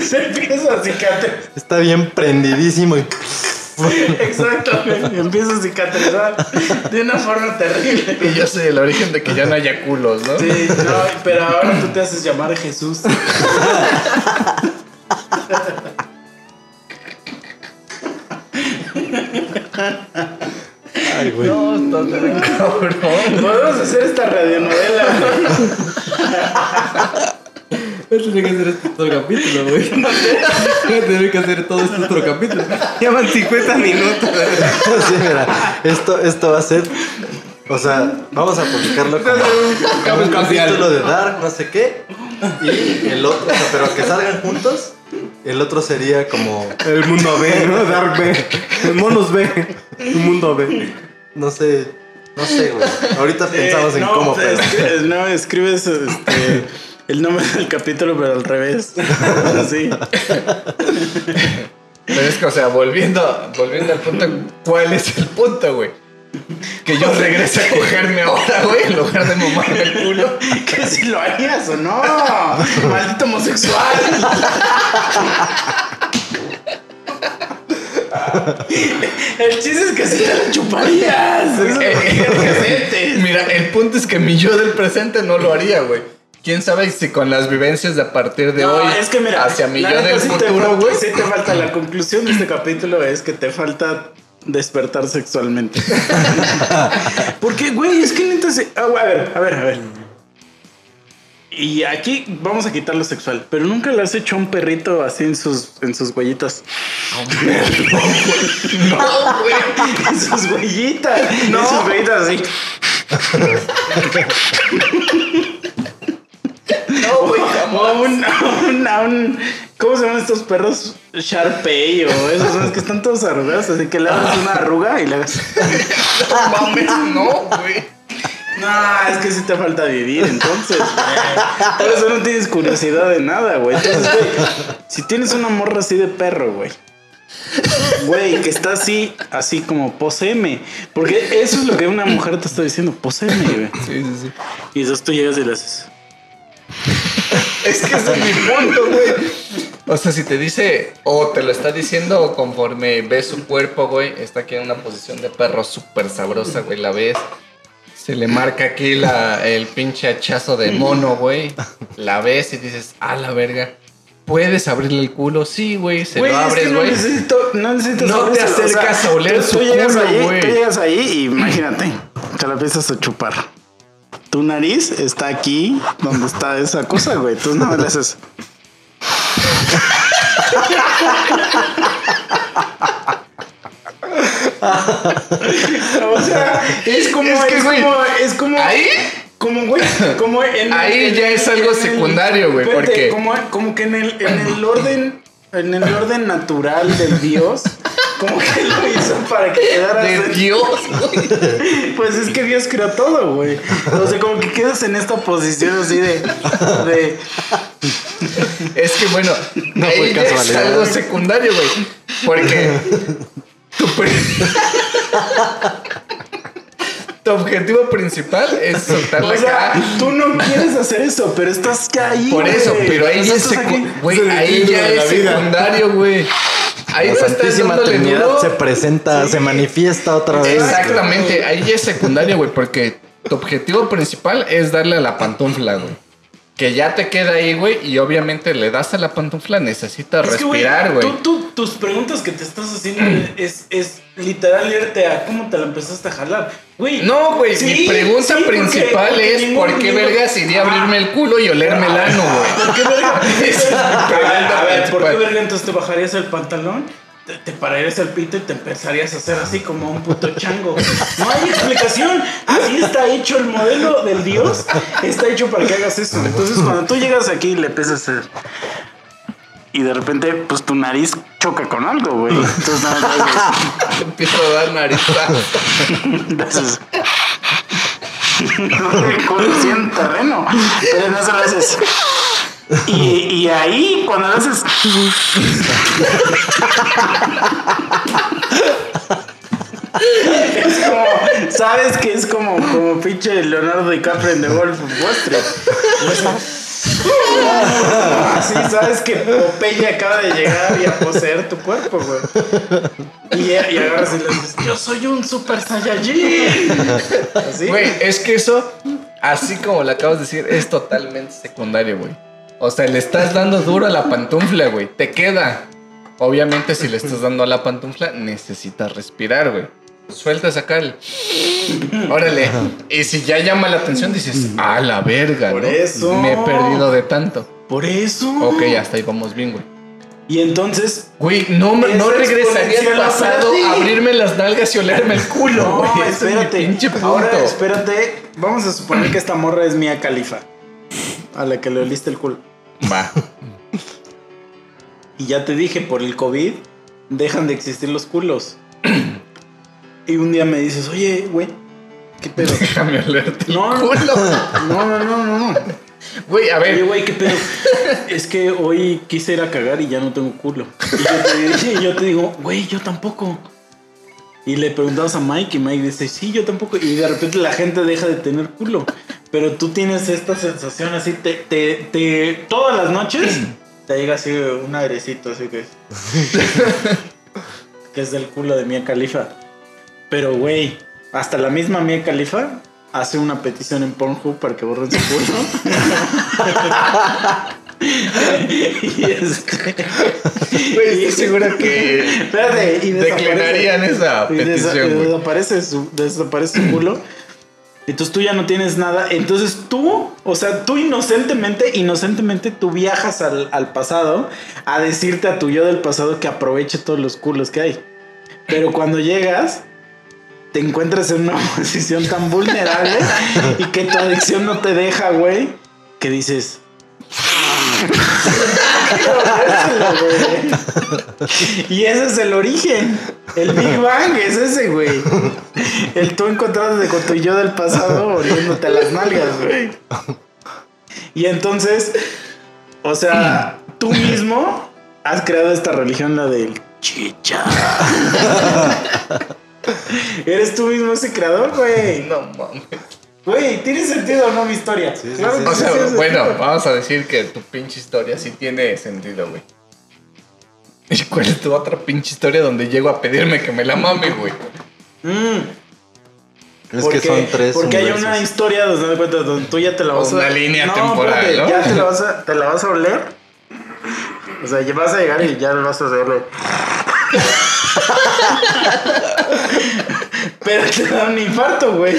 Se empieza, a cicatrizar. Está bien prendidísimo y Exactamente. Empieza a cicatrizar de una forma terrible. Y yo soy el origen de que ya no haya culos, ¿no? Sí, no, pero ahora tú te haces llamar Jesús. Ay, güey. No, estás bien cabrón. Podemos hacer esta radionovela. Voy a tener que hacer este otro capítulo, güey. Voy a tener que hacer todo este otro capítulo. Llevan 50 minutos. Sí, mira, esto, esto va a ser. O sea, vamos a publicarlo como, como un capítulo de Dark, no sé qué. Y el otro, o sea, pero que salgan juntos. El otro sería como, El mundo B, ¿no? Dark B. El monos B. El mundo B. no sé, no sé, güey. Ahorita pensamos en no, cómo, pues, pero. escri- no, escribes este, el nombre del capítulo, pero al revés. Así. Pero es que, o sea, volviendo, volviendo al punto, ¿cuál es el punto, güey? Que yo regrese a cogerme ahora, güey, en lugar de mamarme el culo. Que si lo harías o no. Maldito homosexual. El chiste es que si te lo chuparías. Eso que presentes. Mira, el punto es que mi yo del presente no lo haría, güey. ¿Quién sabe si con las vivencias de a partir de No, hoy es que mira, hacia mi yo del futuro, falta- güey? Sí te falta. La conclusión de este capítulo es que te falta despertar sexualmente. Porque, güey, es que neta se... ah, a ver, a ver, a ver. Y aquí vamos a quitar lo sexual, pero nunca le has hecho a un perrito así en sus, en sus huellitas. No, güey. En sus huellitas. En sus huellitas así. No, güey, O a un, a un, a un- ¿Cómo se llaman estos perros? Sharpei o esos son los que están todos arrugados, así que le hagas una arruga y le hagas. No mames, no, güey. No, es que sí te falta vivir, entonces. güey. Por eso no tienes curiosidad de nada, güey. Entonces, güey, si tienes una morra así de perro, güey. Güey, que está así, así como poseme. Porque eso es lo que una mujer te está diciendo, poseme, güey. Sí, sí, sí. Y entonces tú llegas y le haces. Es que ese es mi punto, güey. O sea, si te dice, o te lo está diciendo conforme ves su cuerpo, güey, está aquí en una posición de perro súper sabrosa, güey, la ves. Se le marca aquí la, el pinche hachazo de mono, güey. La ves y dices, a la verga. ¿Puedes abrirle el culo? Sí, güey, se Güey, lo es que abres, no güey. necesito, no necesitas No te acercas a oler tú- su tú llegas culo, ahí, güey. Tú llegas ahí y imagínate, te la empiezas a chupar. Tu nariz está aquí, donde está esa cosa, güey. Tú no le haces. o sea, es como, Es que, güey, como, es como, ahí- como, güey, como en Ahí ya es algo el- secundario, güey, porque- como, como que en el, en el orden, en el orden natural del Dios, como que lo hizo para que quedaras De Dios, güey. pues es que Dios creó todo, güey. O sea, como que quedas en esta posición así de. de Es que bueno, No ahí fue es casualidad. algo secundario, güey. Porque tu, pri- tu objetivo principal es soltar la o sea, cara. tú no quieres hacer eso, pero estás ahí. Por eso, güey. pero ahí es, secu- güey, Es ahí ya es secundario, güey. Ahí La Santísima Trinidad duro. se presenta, se manifiesta otra vez. Exactamente, ahí ya es secundario, güey, porque tu objetivo principal es darle a la pantufla, güey. Que ya te queda ahí, güey, y obviamente le das a la pantufla, necesitas Es respirar, güey. tú- tú- tus preguntas que te estás haciendo es, es literal irte a cómo te la empezaste a jalar. Güey. No, güey, Sí, mi pregunta sí, principal porque es ¿por qué vergas iría a abrirme el culo y olerme el ano, güey? ¿Por qué verga? A ver, ¿por qué verga entonces te bajarías el pantalón? Te, te pararías el pito y te empezarías a hacer así como un puto chango. No hay explicación. Así está hecho el modelo del Dios. Está hecho para que hagas eso. Entonces, cuando tú llegas aquí y le empiezas a hacer. Y de repente, pues tu nariz choca con algo, güey. Entonces, nada más Empiezo a dar narizazos. haces- Como si en terreno. Pero no se lo haces. Y, y ahí, cuando lo haces. Es como, sabes que es como, como pinche Leonardo DiCaprio en The Wolf of Wall Street. Así sabes que Popeye acaba de llegar y a poseer tu cuerpo, güey. Y, y agarras y le dices, yo soy un super saiyajin. Así. Güey, es que eso, así como lo acabas de decir, es totalmente secundario, güey. O sea, le estás dando duro a la pantufla, güey. Te queda. Obviamente, si le estás dando a la pantufla, necesitas respirar, güey. Sueltas acá el. Órale. Y si ya llama la atención, dices, a la verga, Por ¿no? eso. Me he perdido de tanto. Por eso. Ok, hasta ahí vamos bien, güey. Y entonces. Güey, no, no Es regresaría al pasado a abrirme las nalgas y olerme el culo, No, güey. Es espérate. pinche punto. Ahora, espérate. Vamos a suponer que esta morra es Mía Califa. A la que le oliste el culo. Va. Y ya te dije, por el COVID, dejan de existir los culos. y un día me dices, oye, güey, ¿qué pedo? Déjame olerte No, no, no, no, no, no. Güey, a Oye, ver. güey, ¿qué pedo? Es que hoy quise ir a cagar y ya no tengo culo. Y yo te, y yo te digo, güey, yo tampoco. Y le preguntamos a Mike y Mike dice, sí, yo tampoco. Y de repente la gente deja de tener culo. Pero tú tienes esta sensación así, te, te, te- todas las noches te llega así un airecito, así que... que es del culo de Mia Khalifa. Pero, güey, hasta la misma Mia Khalifa hace una petición en Pornhub para que borren su culo. y este... Güey, estoy seguro que Espérate, y desaparece- declinarían esa y desa- petición, y güey. desaparece su, desaparece su culo. Entonces tú ya no tienes nada. Entonces tú, o sea, tú inocentemente, inocentemente tú viajas al, al pasado a decirte a tu yo del pasado que aproveche todos los culos que hay. Pero cuando llegas, te encuentras en una posición tan vulnerable y que tu adicción no te deja, güey, que dices... Y ese es el origen. El Big Bang es ese, güey. El tú encontrándote con tu yo del pasado oliéndote a las nalgas, güey. Y entonces, o sea, tú mismo has creado esta religión, la del chicha. Eres tú mismo ese creador, güey. No mames. Güey, ¿tiene sentido o no mi historia? Claro que O sea, sí bueno, vamos a decir que tu pinche historia sí tiene sentido, güey. ¿Y cuál es tu otra pinche historia donde llego a pedirme que me la mame, güey? Mm, Es porque, que son tres. Porque hay una historia donde, donde tú ya te la vas a Una línea No, temporal, ¿no? Ya te la, vas a, te la vas a oler. O sea, ya vas a llegar y ya vas a hacerle. Pero te da un infarto, güey.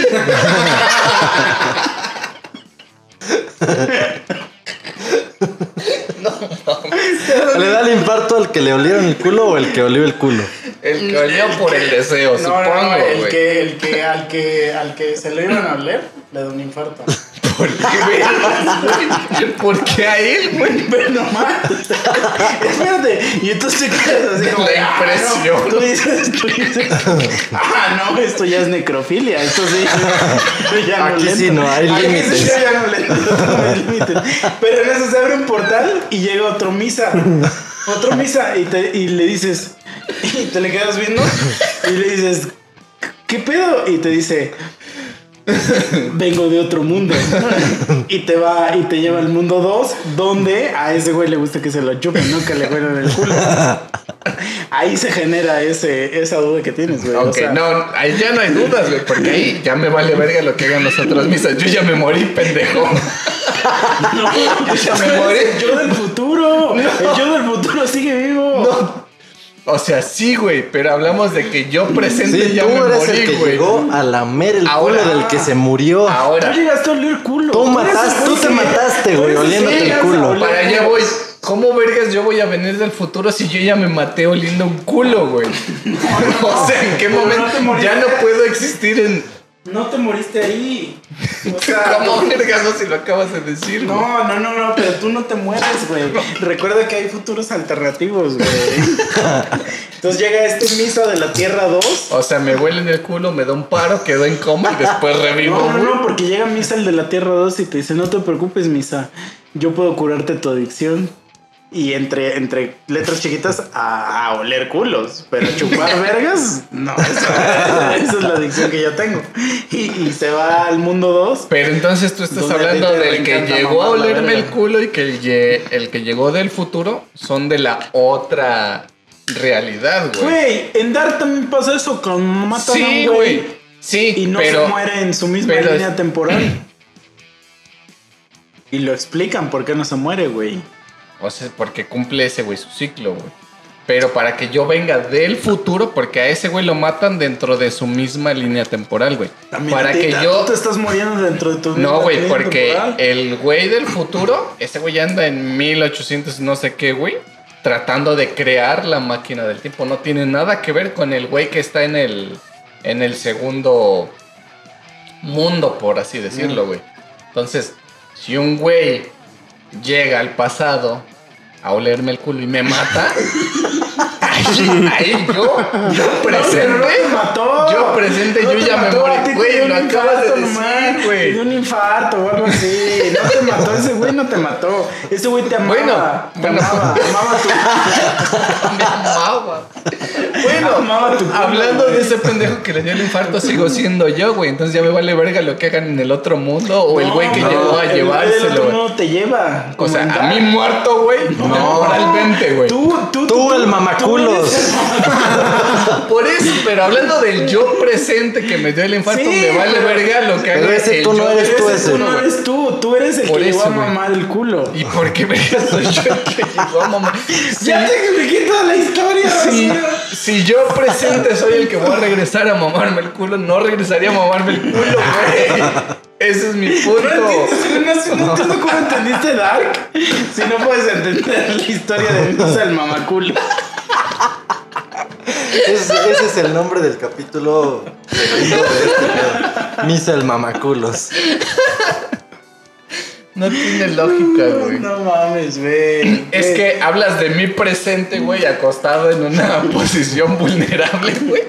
¿Le da el infarto al que le olieron el culo o el que olió el culo? El que olió por el deseo, No, supongo, no, no, el que, el que, al que, al que se lo iban a oler, le da un infarto. ¿Por qué? ¿Por qué a él, güey? Pero nomás. Espérate. Y entonces te quedas así como. La "Ah, impresión. no". Tú dices, tú dices. Ah, no, esto ya es necrofilia. Esto sí. esto ya no Aquí sí no hay Aquí sí límites. yo ya no le entro, no hay límites. Pero en eso se abre un portal y llega otro misa. Otro misa. Y, te, y le dices. Y te le quedas viendo. Y le dices. ¿Qué pedo? Y te dice. Vengo de otro mundo. Y te va y te lleva al mundo 2, donde a ese güey le gusta que se lo chupen, no que le huelan el culo. Ahí se genera ese, esa duda que tienes, güey. Ok, o sea, no, ahí ya no hay dudas, güey, porque ahí ya me vale verga lo que hagan las otras misas. Yo ya me morí, pendejo. no, Yo ya me morí. yo del futuro. El yo del futuro sigue vivo. O sea, sí, güey, pero hablamos de que yo presente Sí, ya tú me eres el morí, que güey. llegó a lamer el Ahora- culo del que se murió. Tú Ahora, llegaste a oler culo. Tú mataste- el tú te mataste, tú güey, el oliéndote el culo. para allá voy. ¿Cómo vergas yo voy a venir del futuro si yo ya me maté oliendo un culo, güey? o sea, ¿en qué momento ya no puedo existir en... No te moriste ahí. O sea, ¿Cómo vergas no si lo acabas de decir? No, no, no, no, pero tú no te mueres, güey. Recuerda que hay futuros alternativos, güey. Entonces llega este misa de la Tierra 2. O sea, me huele en el culo, me da un paro, quedo en coma y después revivo, No, no, no, porque llega Misa el de la Tierra 2 y te dice, no te preocupes, Misa, yo puedo curarte tu adicción. Y entre, entre letras chiquitas, a, a oler culos. Pero chupar vergas, no, esa, esa es la adicción que yo tengo. Y, y se va al mundo 2. Pero entonces tú estás hablando del que llegó a olerme el culo y que el, el que llegó del futuro son de la otra realidad, güey. Güey, en Dark también pasa eso, con matan a Sí, un güey. güey. Sí, Y no pero se muere en su misma pero- línea temporal. Y lo explican por qué no se muere, güey. O sea, porque cumple ese güey su ciclo, güey. Pero para que yo venga del futuro, porque a ese güey lo matan dentro de su misma línea temporal, güey. También Para que yo Tú te estás muriendo dentro de tu No, güey, porque temporal. el güey del futuro, ese güey anda en 1800 no sé qué, güey, tratando de crear la máquina del tiempo. No tiene nada que ver con el güey que está en el, en el segundo mundo, por así Mm. decirlo, güey. Entonces, si un güey llega al pasado a olerme el culo y me mata, ahí, ahí yo, yo No, no presente, te mató. yo presente, No yo ya me morí. Güey, lo acabas de decir, güey. Te dio un infarto o algo así. No te mató, ese güey no te mató. Ese güey te amaba. Bueno, te bueno. amaba, amaba tu. Me amaba. Bueno, Amaba tu culo, hablando de ese pendejo que le dio el infarto, sigo siendo yo, güey. Entonces ya me vale verga lo que hagan en el otro mundo o el güey que No, llegó a el llevárselo. otro güey. mundo te lleva. O sea, a mí muerto, güey, temporalmente, güey. Tú, tú, Tú, el Por eso, pero hablando del yo presente que me dio el infarto, Sí, me vale pero- verga lo que pero haga ese el tú no yo eres tú ese. Tú no eres tú, tú eres el Por que llegó eso, a mamar el culo. ¿Y por qué verga soy yo el que llegó a mamar? Ya te expliqué toda la historia. Si, basura. si yo presente soy el que voy a regresar a mamarme el culo, no regresaría a mamarme el culo, güey. Ese es mi punto. No cómo entendiste Dark si no puedes entender la historia de Misa el mamaculo. Ese, ese es el nombre del capítulo segundo de este pedo. Misa el mamaculos. No tiene lógica, güey. No mames, güey. Es Güey. que hablas de mi presente, güey, acostado en una posición vulnerable, güey.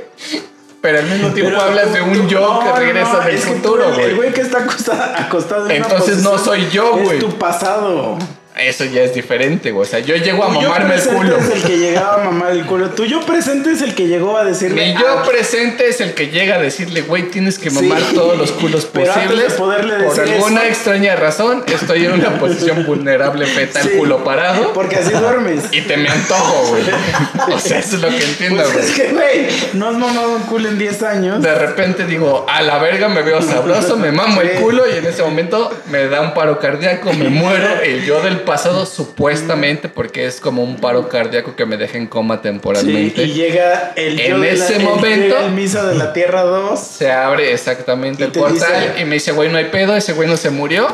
Pero al mismo tiempo Pero hablas de un yo no, que regresa no, del futuro, el- El güey. güey que está acostado, acostado en una Entonces no posición soy yo, güey. Es tu pasado. Eso ya es diferente, güey. O sea, yo llego a mamarme el culo. es el que llegaba a mamar el culo. Tu yo presente es el que llegó a decirle. Mi yo "Ah, presente es el que llega a decirle, güey, tienes que Sí. mamar todos los culos Pero antes de posibles. Por alguna eso- extraña razón, estoy en una posición vulnerable, fetal, Sí. culo parado. Porque así duermes. Y te me antojo, güey. O sea, eso es lo que entiendo, Pues güey. es que, güey, no has mamado un culo en 10 años. De repente digo, a la verga me veo sabroso, me mamo el culo y en ese momento me da un paro cardíaco, me muero. El yo del pasado, supuestamente, porque es como un paro cardíaco que me deja en coma Sí, temporalmente. y llega el En yo de la- ese el- momento- el misa de la Tierra 2. Se abre exactamente el portal dice- y me dice, güey, no hay pedo, ese güey no se murió.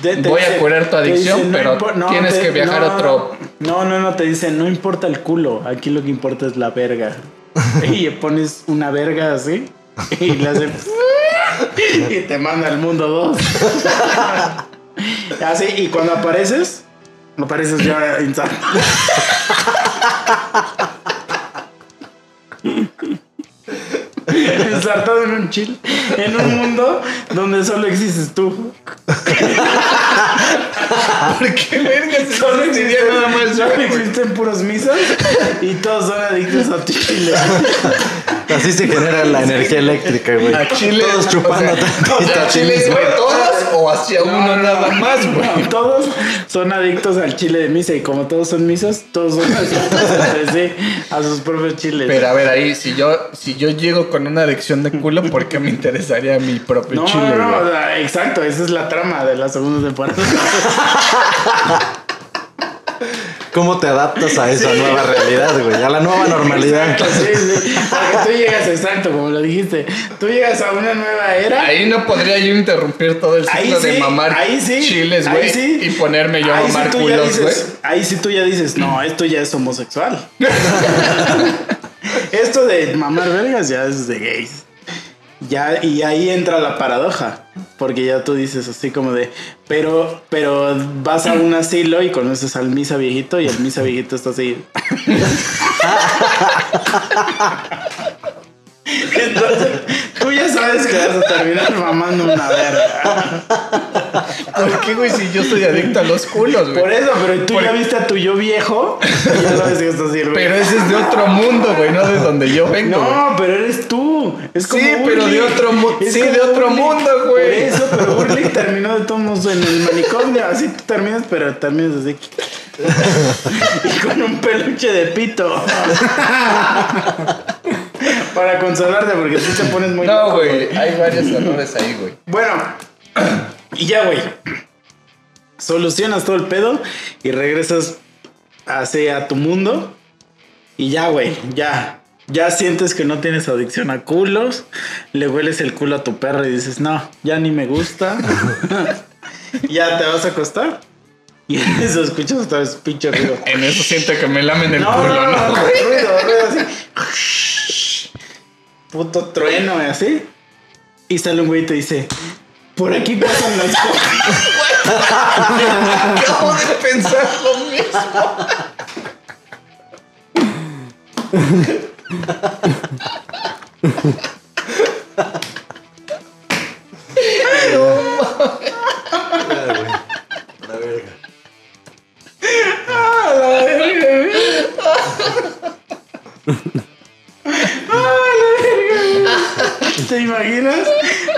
Te- te Voy a dice- curar tu adicción, dice, pero no, tienes te- que viajar no, a otro. No, no, no, te dice, no importa el culo, aquí lo que importa es la verga. y le pones una verga así y le hace. y te manda al mundo 2. así, y cuando apareces, apareces ya insano. Ensartado en un chill, en un mundo donde solo existes tú. ¿Por qué verga Solo existen, nada más yo, existen puros misas y todos son adictos a tu chile. Así se genera la energía eléctrica, güey. A Chile. Todos chupando o sea, o Chile, güey, todos o hacia uno nada más, güey. No, todos son adictos al chile de misa y como todos son misas, todos son adictos a sus propios chiles. Pero a ver, ahí, si yo, si yo llego con una adicción de culo, ¿por qué me interesaría mi propio no, chile, no, no, güey? o sea, exacto, esa es la trama de la segunda temporada. ¿Cómo te adaptas a esa nueva realidad, güey? A la nueva normalidad. Exacto, sí, sí. Porque tú llegas, exacto, como lo dijiste, tú llegas a una nueva era. Ahí no podría yo interrumpir todo el ciclo de mamar ahí sí, chiles, güey, sí. y ponerme yo a Ahí sí mamar culos, güey. Ahí sí tú ya dices, no, esto ya es homosexual. esto de mamar vergas ya es de gays. Ya, y ahí entra la paradoja. Porque ya tú dices así como de, pero, pero vas a un asilo y conoces al misa viejito y el misa viejito está así. Entonces, tú ya sabes que vas a terminar mamando una verga. ¿Por qué, güey? Si yo soy adicto a los culos, güey. Por eso, pero tú Por- ya viste a tu yo viejo y ya sabes que esto sirve. Pero ese es de otro mundo, güey, no de donde yo vengo. güey. No, pero eres tú. Es como Sí, pero de otro mu- Es sí, de otro mundo, güey. Por eso, pero Urlik terminó de todos en el manicomio. Así tú terminas, pero terminas así. y con un peluche de pito. Para consolarte, porque tú te pones muy No, loco, güey, hay varios errores ahí, güey. Bueno, y ya, güey. Solucionas todo el pedo y regresas hacia tu mundo. Y ya, güey, ya. Ya sientes que no tienes adicción a culos. Le hueles el culo a tu perro y dices, no, ya ni me gusta. ya te vas a acostar. Y en eso escuchas otra vez pinche ruido. En eso siento que me lamen el No, culo, no, no, ¿no? no, ruido, ruido así. Puto trueno y así. Y sale un güey y te dice, por aquí pasan las cosas. Acabo de pensar lo mismo. La ¿Te imaginas?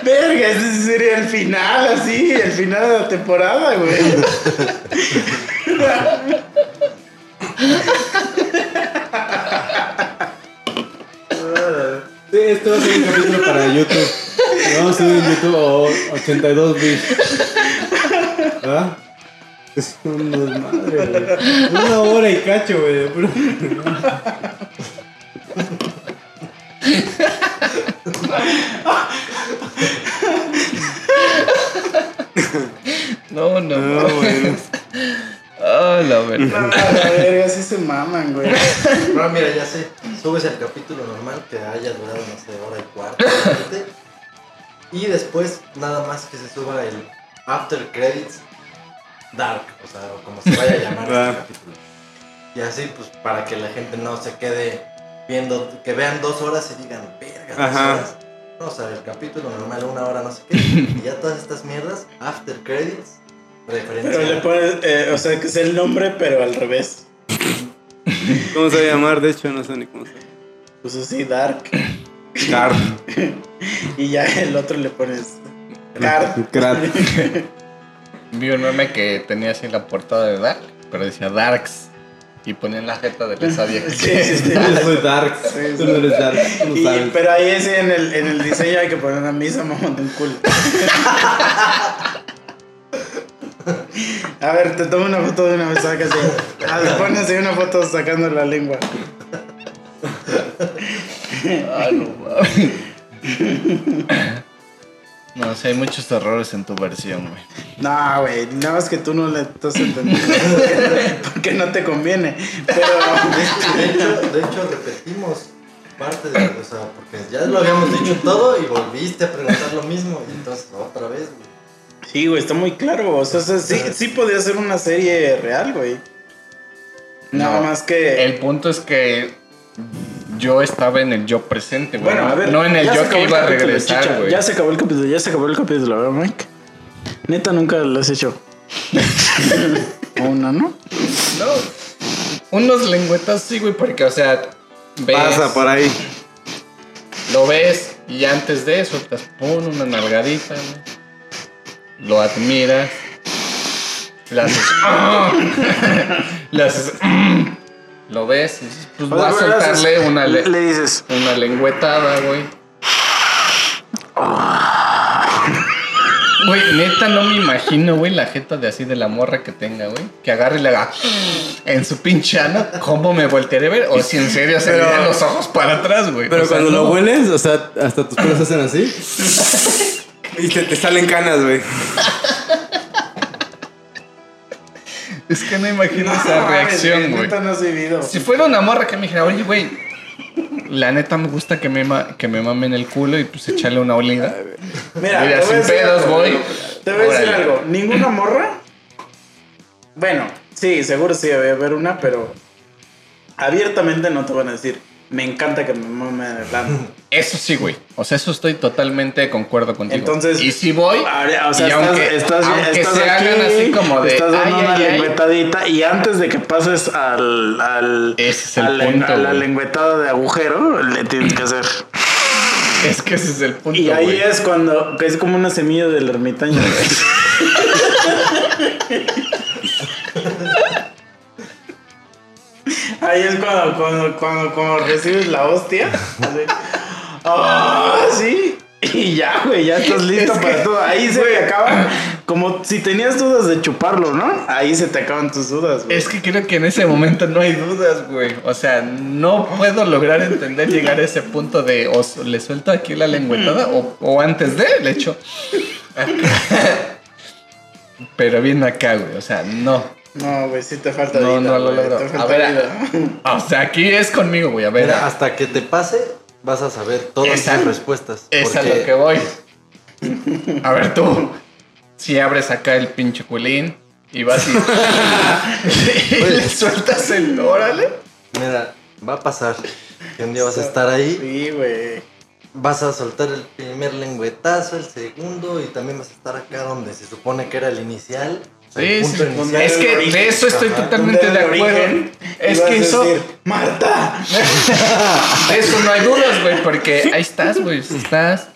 Verga, ese sería el final, así, el final de la temporada, güey. Sí, esto va a ser un capítulo para YouTube. Lo Vamos a subir en YouTube o 82 bits. ¿Verdad? Es un desmadre, güey. Una hora y cacho, güey. No, no, No, no. bueno. Ah, la verdad. Ah, la verga, sí se maman, güey. No, mira, ya sé. Subes el capítulo normal que haya durado, no sé, hora y cuarto. Y después, nada más que se suba el After Credits Dark. O sea, o como se vaya a llamar Ah. este capítulo. Y así, pues, para que la gente no se quede viendo, que vean dos horas y digan, verga, dos Ajá. horas. No, o sea, el capítulo normal, una hora, no sé qué. Y ya todas estas mierdas, After Credits, referencia. Pero le pones, eh, o sea, que es el nombre, pero al revés. ¿Cómo se va a llamar? De hecho, no sé ni cómo se llama. Pues así, Dark. Card. Y ya el otro le pones Card. Crat. Vi un meme que tenía así la portada de Dark, pero decía Darks. Y ponían la jeta de esa vieja. Sí, sí, sí. Soy Dark. Sí, no eres Dark. No Y- pero ahí sí en el, en el diseño hay que poner una misa mamón de un culo. A ver, te tomo una foto de una vez, saca así. Ah, le pones así una foto sacando la lengua. Ah, no No sé, hay muchos errores en tu versión, güey. No, güey, nada más que tú no le estás entendiendo. Porque no te conviene. Pero. De hecho, de hecho, repetimos parte de, o sea, porque ya lo habíamos dicho todo y volviste a preguntar lo mismo y entonces otra vez, güey. Sí, güey, está muy claro. O sea, o sea, sí, sí podía ser una serie real, güey. Nada No, más que. El punto es que yo estaba en el yo presente, güey. Bueno, a ver. no en el ya se yo acabó que iba a regresar, güey. Ya se acabó el capítulo, ya se acabó el capítulo, ¿verdad, Mike? Neta, nunca lo has hecho. O una, ¿no? No. Unos lengüetas sí, güey, porque, o sea, ves, Pasa por ahí. lo ves y antes de eso te pon una nalgadita, güey. Lo admiras. Le haces. Le haces. Lo ves y dices, pues voy a soltarle una, le- Le dices. una lengüetada, güey. Güey, neta no me imagino, güey, la jeta de así de la morra que tenga, güey. Que agarre y le haga en su pinche ano. ¿Cómo me voltearé a ver? O si en serio se le Pero- dan los ojos para atrás, güey. Pero O sea, cuando no. lo hueles, o sea, hasta tus pelos hacen así. Y te, te salen canas, güey. Es que no imagino esa "No, mames, reacción, güey. No has vivido. Si fuera una morra que me dijera, oye, güey, la neta me gusta que me, ma- que me mamen el culo y pues echarle una olida. Mira, sin pedos, algo. voy. Te voy a decir Órale. algo. Ninguna morra. Bueno, sí, seguro sí debe haber una, pero abiertamente no te van a decir. Me encanta que me mamen el ano. Eso sí, güey. O sea, eso estoy totalmente de concuerdo contigo. Entonces, y si voy, Ahora, o sea, y estás, aunque, estás, aunque estás se aquí, hagan así como de, estás dando ay, una ay, ay, lengüetadita y antes de que pases al, al, Ese es el al- punto, a la güey. lengüetada de agujero, le tienes que hacer. es que ese es el punto, Y ahí güey. es cuando es como una semilla del ermitaño. Ahí es cuando, cuando, cuando, cuando recibes la hostia. así. Ah, sí. Y ya, güey, ya estás listo para todo. Ahí se te acaba. Como si tenías dudas de chuparlo, ¿no? Ahí se te acaban tus dudas, güey. Es que creo que en ese momento no hay dudas, güey. O sea, no puedo lograr entender llegar a ese punto de o le suelto aquí la lengüetada o, o antes de le echo. Pero bien acá, güey. O sea, no. No, güey, sí te falta No, vida. no lo güey, logro. Te A ver, vida. O sea, aquí es conmigo, güey. A ver. Mira, hasta que te pase, vas a saber todas Esa- tus respuestas. Es a lo que voy. A ver tú. Si abres acá el pinche culín y vas y, y le sueltas el órale. Mira, va a pasar. Que un día vas a estar ahí, Sí, güey. vas a soltar el primer lengüetazo, el segundo, y también vas a estar acá donde se supone que era el inicial. Sí, sí. Es que de eso estoy Ajá. totalmente de acuerdo. origen, Es que eso. decir, ¡Marta! De eso no hay dudas, güey, porque ahí estás, güey. Estás.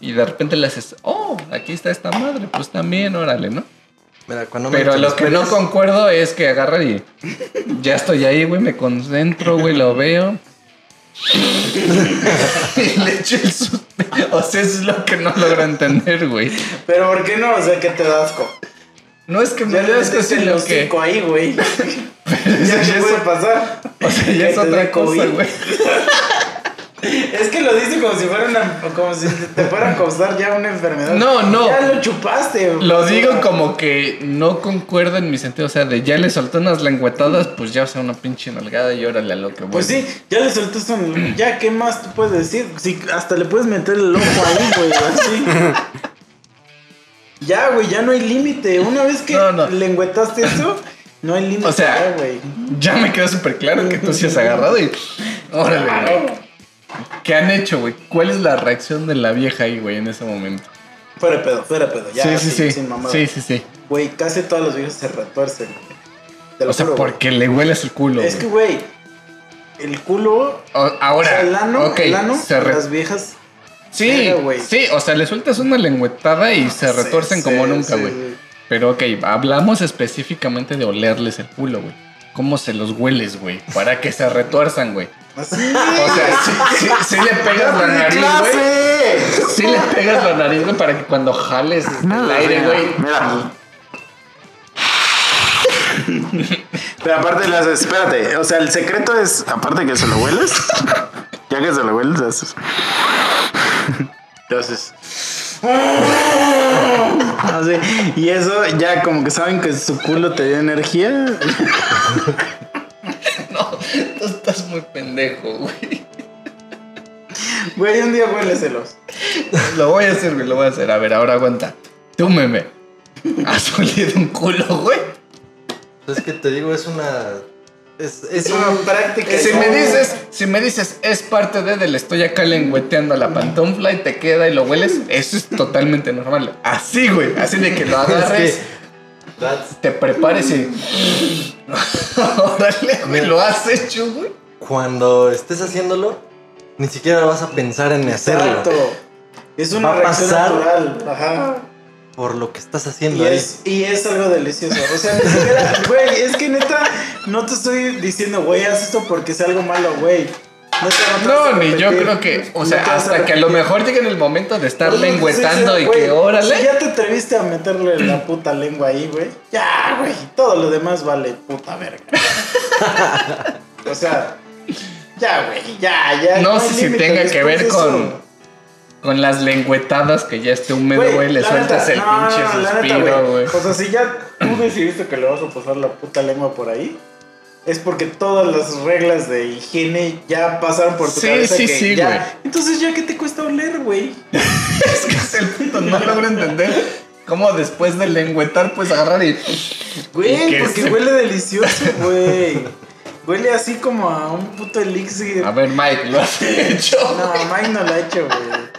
Y de repente le haces, oh, aquí está esta madre, pues también, órale, ¿no? Mira, cuando me Pero lo que no concuerdo es que agarra y ya estoy ahí, güey, me concentro, güey, lo veo. y le echo el supe. O sea, eso es lo que no logro entender, güey. Pero ¿por qué no? O sea, que te da asco. No es que me das que lo que. ahí, güey. ya es- puede pasar. O sea, ya es otra cosa, güey. Es que lo dice como si fuera una, como si te fuera a causar ya una enfermedad. No, no. Ya lo chupaste. güey. Lo digo como que no concuerda en mi sentido. O sea, de ya le soltó unas lengüetadas, pues ya, o sea, una pinche nalgada y órale a lo que voy. Pues sí, ya le soltaste un... Ya, ¿qué más tú puedes decir? Si hasta le puedes meter el ojo ahí, güey, así. Ya, güey, ya no hay límite. Una vez que No, no. lengüetaste eso, no hay límite. O sea, ya, güey. Ya me quedó súper claro que tú sí has agarrado y. Órale, güey. ¿Qué han hecho, güey? ¿Cuál es la reacción de la vieja ahí, güey, en ese momento? Fuera de pedo, fuera de pedo. Ya, sí, sí, sin- sí. sin mamada. Sí, sí, sí. Güey, casi todos los viejos se retuercen. güey. Te lo O sea, juro, güey. porque le hueles el culo. Es que, güey. el culo... O- O ahora, sea, el ano, ok, el ano, se re- las viejas... Sí, güey. sí, o sea, le sueltas una lengüetada y se Sí, retuercen como sí, nunca, güey. sí. Pero ok, hablamos específicamente de olerles el culo, güey. ¿Cómo se los hueles, güey? Para que se retuerzan, güey. O sea, sí, sí, sí le pegas la nariz, güey. Sí le pegas la nariz, güey, para que cuando jales el aire, güey. Mira. Pero aparte haces, espérate, o sea, el secreto es, aparte que se lo hueles, ya que se lo hueles, haces. Entonces. Así, y eso ya como que saben que su culo te dio energía. No, tú estás muy pendejo, güey. Güey, un día huéleselos. Lo voy a hacer, güey, lo voy a hacer. A ver, ahora aguanta. Tú, meme. ¿Has olido un culo, güey? Es que te digo, es una. Es, una un- práctica. Si me dices, si me dices, es parte de del estoy acá lengüeteando la pantufla y te queda y lo hueles, eso es totalmente normal. Así, güey, así de que lo agarres, Es That's- te prepares y. Órale, güey, lo has hecho, güey. Cuando estés haciéndolo, ni siquiera vas a pensar en hacerlo. Es una Va a reacción pasar. natural. Ajá. Por lo que estás Y haciendo ahí. es, y es algo delicioso. O sea, ni siquiera, güey, es que neta, no te estoy diciendo, güey, haz esto porque sea algo malo, güey. Te No, a ni yo creo que, o No sea, hasta que a lo mejor llegue en el momento de estar lengüetando y diciendo, que órale. Si ya te atreviste a meterle la puta lengua ahí, güey. Ya, güey. Todo lo demás vale puta verga. o sea, ya, güey. Ya, ya. No sé si tenga que ver eso- con, las lengüetadas que ya esté húmedo, güey, le sueltas neta, el no, pinche no, suspiro, güey. O sea, si ya tú decidiste que le vas a pasar la puta lengua por ahí, es porque todas las reglas de higiene ya pasaron por tu Sí, cabeza. sí, que sí, ya- güey. Entonces, ¿ya qué te cuesta oler, güey? Es que es el punto, no logro entender cómo después de lengüetar puedes agarrar y... Güey, que porque se- huele delicioso, güey. Huele así como a un puto elixir. A ver, Mike, ¿lo has hecho? No, Mike no lo ha hecho, güey.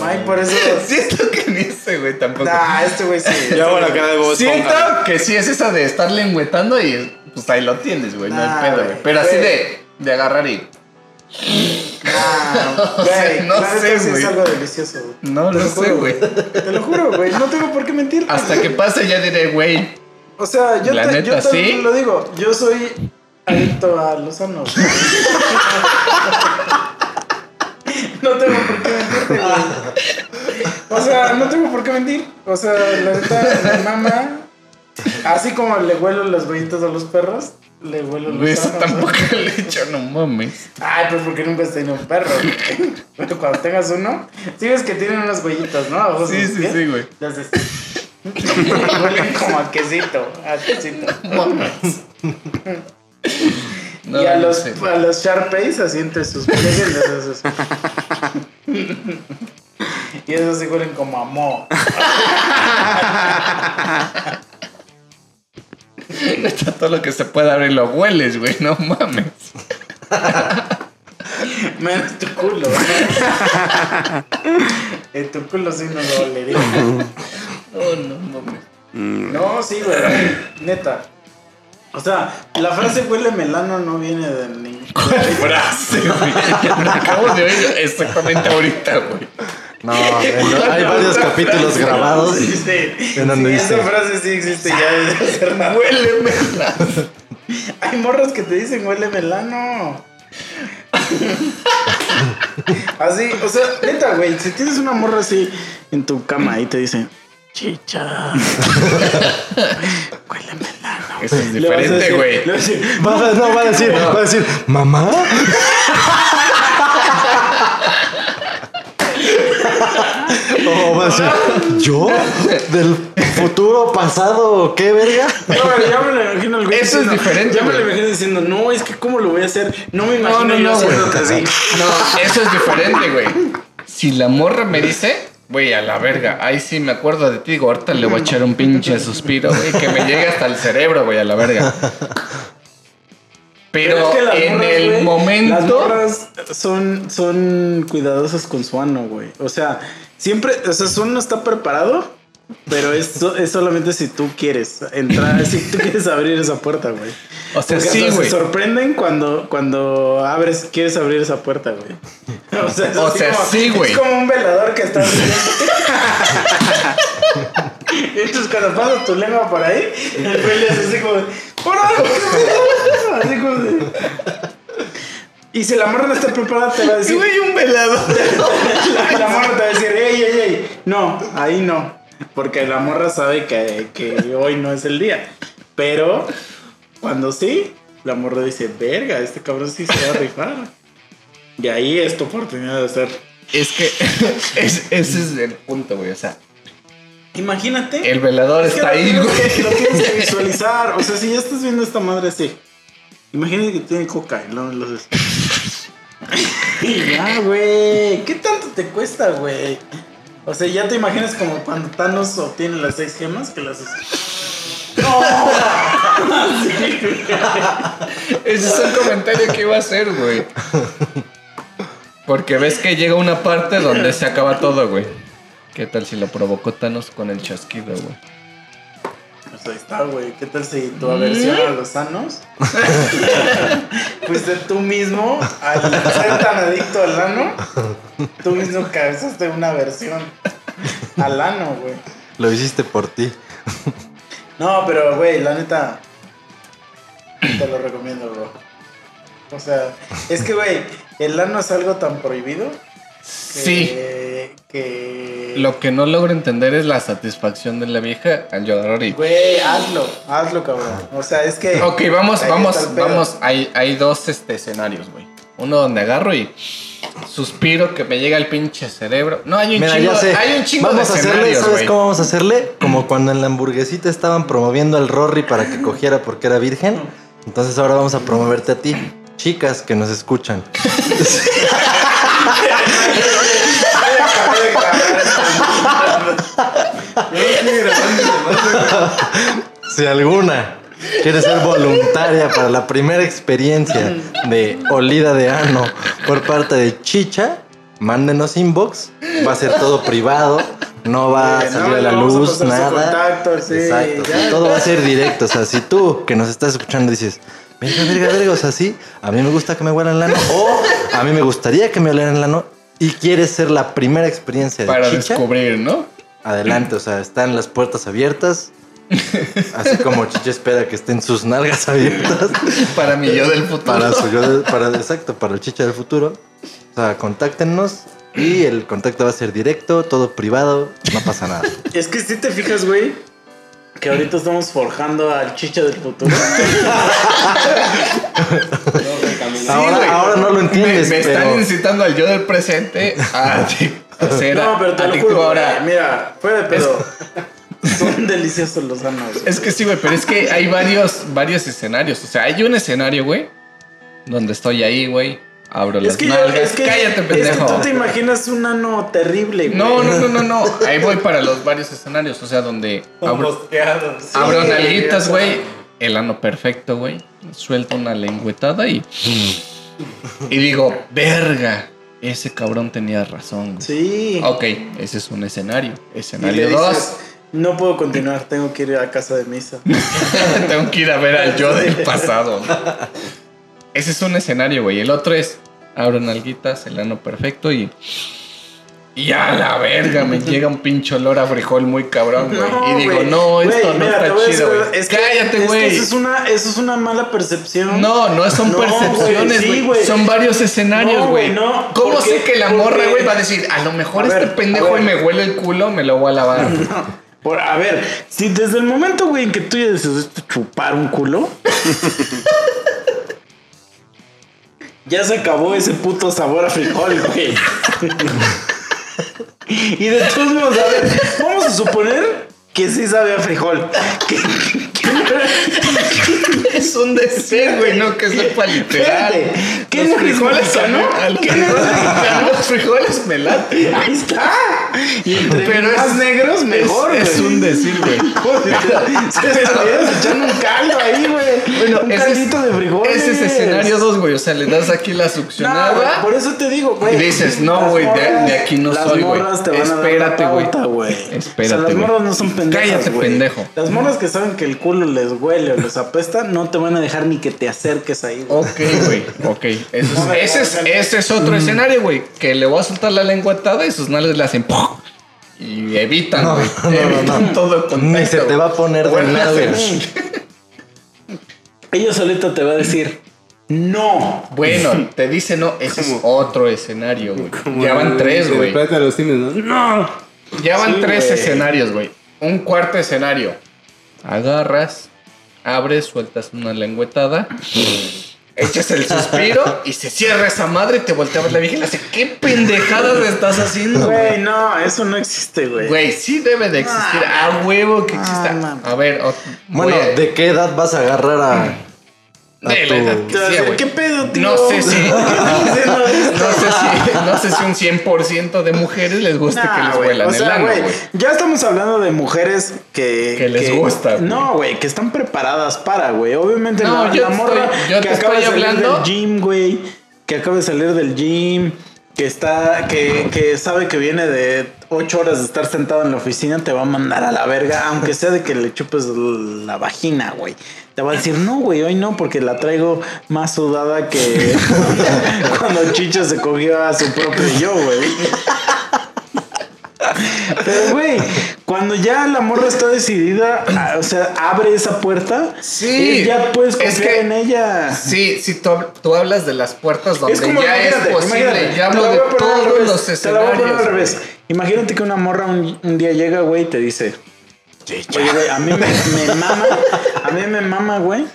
Mike, por eso. Siento que ni ese, güey, tampoco. Nah, este güey sí. Ya bueno, acá de vos Siento que sí es esa de estar lengüetando y pues ahí lo tienes, güey, no hay pedo, güey. Pero así de, de agarrar y... Nah, O sea, güey. no la sé, güey. es algo delicioso, güey. No lo lo sé, güey. Te lo juro, güey. No tengo por qué mentir. Hasta que pase ya diré, güey, O sea, yo, La te, neta, yo te ¿sí? lo digo. Yo soy adicto a los sanos. no tengo por qué mentirte, güey. O sea, no tengo por qué mentir. O sea, la neta, mi mamá, así como le huelo los huellitos a los perros, le huelo los eso tampoco le he hecho, no mames. Ay, pues porque nunca has tenido un perro. güey. Pero cuando tengas uno, sí ves que tienen unas huellitas, ¿no? De Sí, sí, pies. sí, güey. Las de- Huelen como a quesito, a quesito. Mames. No, y a no los, sé, a los Sharpies así entre sus pliegues haces. Y esos sí huelen como a mo. Está todo lo que se puede abrir lo hueles, güey, no mames. Menos tu culo. ¿no? En tu culo sí no lo olería. Oh, no mames. No, sí, güey. Neta. O sea, la frase huele melano no viene de ningún. ¿Cuál frase, güey? La acabo de oír exactamente ahorita, güey. No, hay varios capítulos grabados. Sí, sí. en donde Sí, dice- Esa frase sí existe ya desde hace rato. Huele melano. Hay morros que te dicen huele melano. Así, o sea, neta, güey, si tienes una morra así en tu cama y te dicen, chicha, huele melano. Eso es diferente, güey. a decir, no, va a decir, va a decir, mamá. O va a decir, ¿yo? ¿Del futuro pasado? ¿Qué verga? No, pero ya me lo imagino el güey Eso es diferente, Ya me lo imagino diciendo, no, es que ¿cómo lo voy a hacer? No me No, imagino no, yo no, güey. haciéndote así. No, eso es diferente, güey. Si la morra me dice, güey, a la verga, ahí sí me acuerdo de ti, digo, ahorita le voy a echar un pinche suspiro, güey, que me llegue hasta el cerebro, güey, a la verga. Pero, es que las en morras, el Las momento... morras son, son cuidadosas con su ano, güey. O sea, siempre, o sea, su ano está preparado, pero es, es solamente si tú quieres entrar, si tú quieres abrir esa puerta, güey. O sea, Porque sí, güey. Se sorprenden cuando, cuando abres, quieres abrir esa puerta, güey. O sea, O sea, como- sí, güey. Es como un velador que está. Entonces, cuando pasas tu lengua por ahí, el güey le hace así como. Así como de- Y si la morra no está preparada, te va a decir. Güey, un velado. La, la morra te va a decir, ey, ey, ey. No, ahí no. Porque la morra sabe que, que hoy no es el día. Pero cuando sí, la morra dice, verga, este cabrón sí se va a rifar. Y ahí es tu oportunidad de hacer. Es que es- ese es el punto, güey. O sea, Imagínate. el velador Es está ahí, que- güey. Lo tienes que visualizar. O sea, si ya estás viendo esta madre así. Imagínate que tiene coca y luego lo haces. Y ya, güey. ¿Qué tanto te cuesta, güey? O sea, ya te imaginas como cuando Thanos obtiene las seis gemas que las haces. Ese es el comentario que iba a hacer, güey. Porque ves que llega una parte donde se acaba todo, güey. ¿Qué tal si lo provocó Thanos con el chasquido, güey? Pues ahí está, güey. ¿Qué tal si tu aversión a los sanos? Fuiste tú mismo al ser tan adicto al ano. Tú mismo causaste una aversión al ano, güey. Lo hiciste por ti. No, pero, güey, la neta. Te lo recomiendo, bro. O sea, es que, güey, el ano es algo tan prohibido. Que, Sí. Que. Lo que no logro entender es la satisfacción de la vieja al llorar y... Güey, hazlo. Hazlo, cabrón. O sea, es que. Ok, vamos, vamos, vamos. Hay, hay dos este, escenarios, güey. Uno donde agarro y suspiro que me llega el pinche cerebro. No, hay un Mira, chingo, ya sé. hay un chingo vamos de a hacerle, ¿sabes cómo vamos a hacerle? Como cuando en la hamburguesita estaban promoviendo al Rory para que cogiera porque era virgen. Entonces ahora vamos a promoverte a ti. Chicas que nos escuchan. Si alguna quiere ser voluntaria para la primera experiencia de olida de ano por parte de Chicha, mándenos inbox. Va a ser todo privado. No va a salir no, a la a luz, su nada. contacto, sí, Exacto. ya. Todo va a ser directo. O sea, si tú que nos estás escuchando dices, verga, verga, verga, o sea, sí, a mí me gusta que me huelan el ano, o a mí me gustaría que me olieran el ano, y quieres ser la primera experiencia de Para Chicha, descubrir, ¿no? adelante, o sea, están las puertas abiertas. Así como Chicha espera que estén sus nalgas abiertas Para mi yo del futuro. para su yo de- para exacto, para el Chicha del futuro. O sea, contáctenos y el contacto va a ser directo, todo privado, no pasa nada. Es que si te fijas, güey, que ahorita estamos forjando al chicha del futuro. ahora, güey. ahora no lo Me, entiendes, me están pero incitando al yo del presente a hacer no, pero te a lo juro, ahora. ahora. Mira, fuera de pedo. Son deliciosos los anos. güey. Es que sí, güey, pero es que hay varios, varios escenarios. O sea, hay un escenario, güey, donde estoy ahí, güey. Abro Es las que, yo- nalgas. es que, Cállate, es que pendejo. tú te imaginas un ano terrible, güey. No, no, no, no, no. Ahí voy para los varios escenarios. O sea, donde abro, abro Sí, nalguitas, güey. El ano perfecto, güey. Suelto una lengüetada y. Y digo, verga. Ese cabrón tenía razón. güey". Sí. Ok, ese es un escenario. Escenario dices, 2. No puedo continuar, tengo que ir a casa de misa. Tengo que ir a ver al yo del pasado. Ese es un escenario, güey. El otro es abro nalguitas, el ano perfecto y. Y a la verga, me llega un pinche olor a frijol muy cabrón, güey. No, y digo, no, esto no mira, está chido, güey. es que- Cállate, es que güey. Eso es una, eso es una mala percepción. No, no son No, percepciones, güey, sí, son varios escenarios, güey. no, ¿Cómo sé que la morra, güey, va a decir, a lo mejor A este ver, pendejo me huele el culo, me lo voy a lavar? Por, a ver, si desde el momento, güey, en que tú ya decidiste chupar un culo, ya se acabó ese puto sabor a frijol, güey. y de todos modos, a ver, vamos a suponer que sí sabe a frijol. Que, que no era- es un deseo, güey, no que sepa literal. ¿qué los frijoles, ¿Qué no frijoles, a los frijoles me late. Ahí está. Y entre Pero más es- negros, mejor, es, un decir, güey. Se echando un caldo ahí, güey. Bueno, un caldito de frijoles. ese es escenario 2, güey. O sea, le das aquí la No, succionada. por eso te digo, güey. Y dices, no, güey, de- aquí no las soy, güey. Espérate, güey. Espérate, O sea, las morras no son pendejas, Cállate, pendejo. Las morras que saben que el culo les huele o les apesta, no te van a dejar ni que te acerques ahí, güey. Ok, güey, ok. Eso No, es- ese, es, ese es otro escenario, güey. Que le voy a soltar la lengüetada y sus nalgas le hacen ¡pum! Y evitan, No, güey. no, no, evitan no. todo el contacto. Ni se te va a poner de hacer- Ella solita te va a decir, no. Bueno, te dice no, ese es otro escenario, güey. Ya van tres, güey. ¿no? ¡No! Ya van Sí, tres escenarios, güey. Un cuarto escenario. Agarras, abres, sueltas una lengüetada, echas el suspiro y se cierra esa madre y te voltea a ver la vieja y le hace, ¿qué pendejadas le estás haciendo, Güey, no, eso no existe, güey. Güey, sí debe de existir. A huevo que exista. mames. A ver, o- Bueno, a- ¿de qué edad vas a agarrar a, de la edad que sea. ¿Qué pedo, tío? No sé si- ¿Qué estás diciendo esto? No sé si, no sé si un 100% de mujeres les guste que les güey, huelan o el ano. Ya estamos hablando de mujeres que. Que les gusta, güey. No, güey, que están preparadas para, güey. Obviamente No, la, yo la te morra estoy- yo que te acaba de salir hablando- del gym, güey. Que acaba de salir del gym. Que está. Que, que sabe que viene de ocho horas de estar sentado en la oficina. Te va a mandar a la verga. Aunque sea de que le chupes la vagina, güey. Te va a decir, no, güey, hoy no, porque la traigo más sudada que cuando Chicho se cogió a su propio yo, güey. Pero, güey, cuando ya la morra está decidida, a- o sea, abre esa puerta, Sí, y ya puedes es confiar que- en ella. Sí, sí, tú, tú hablas de las puertas donde Es como, ya es posible. Ya hablo de todos los Te la voy a poner al escenarios. revés. Imagínate que una morra un, un día llega, güey, y te dice, oye, güey, a mí me, me mama, a mí me mama, güey,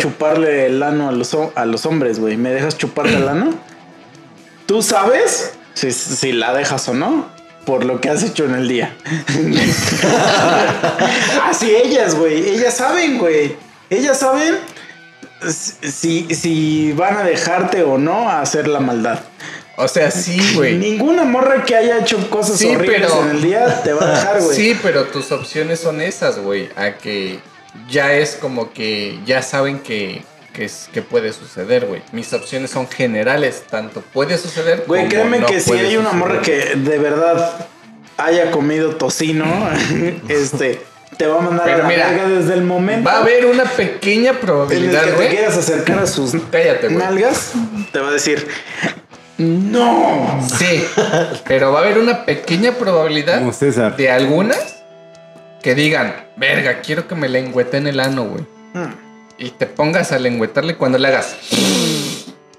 chuparle el ano a los, a los hombres, güey. ¿Me dejas chuparte el ano? ¿Tú sabes si, si la dejas o no? Por lo que has hecho en el día. Así ellas, güey. Ellas saben, güey. Ellas saben si, si van a dejarte o no a hacer la maldad. O sea, sí, güey. Ninguna morra que haya hecho cosas Sí, horribles pero- en el día te va a dejar, güey. Sí, pero tus opciones son esas, güey. A que ya es como que ya saben que, que, es, que puede suceder, güey. Mis opciones son generales. Tanto puede suceder Güey, como créeme no que si hay una suceder. morra que de verdad haya comido tocino, este, te va a mandar Pero a la mira, desde el momento Va a haber una pequeña en el que probabilidad, te güey. quieras acercar a sus Cállate, güey. nalgas, te va a decir, no. Sí, pero va a haber una pequeña probabilidad Como César. de algunas que digan, verga, quiero que me lengüeten el ano, güey. Hmm. Y te pongas a lengüetarle cuando le hagas.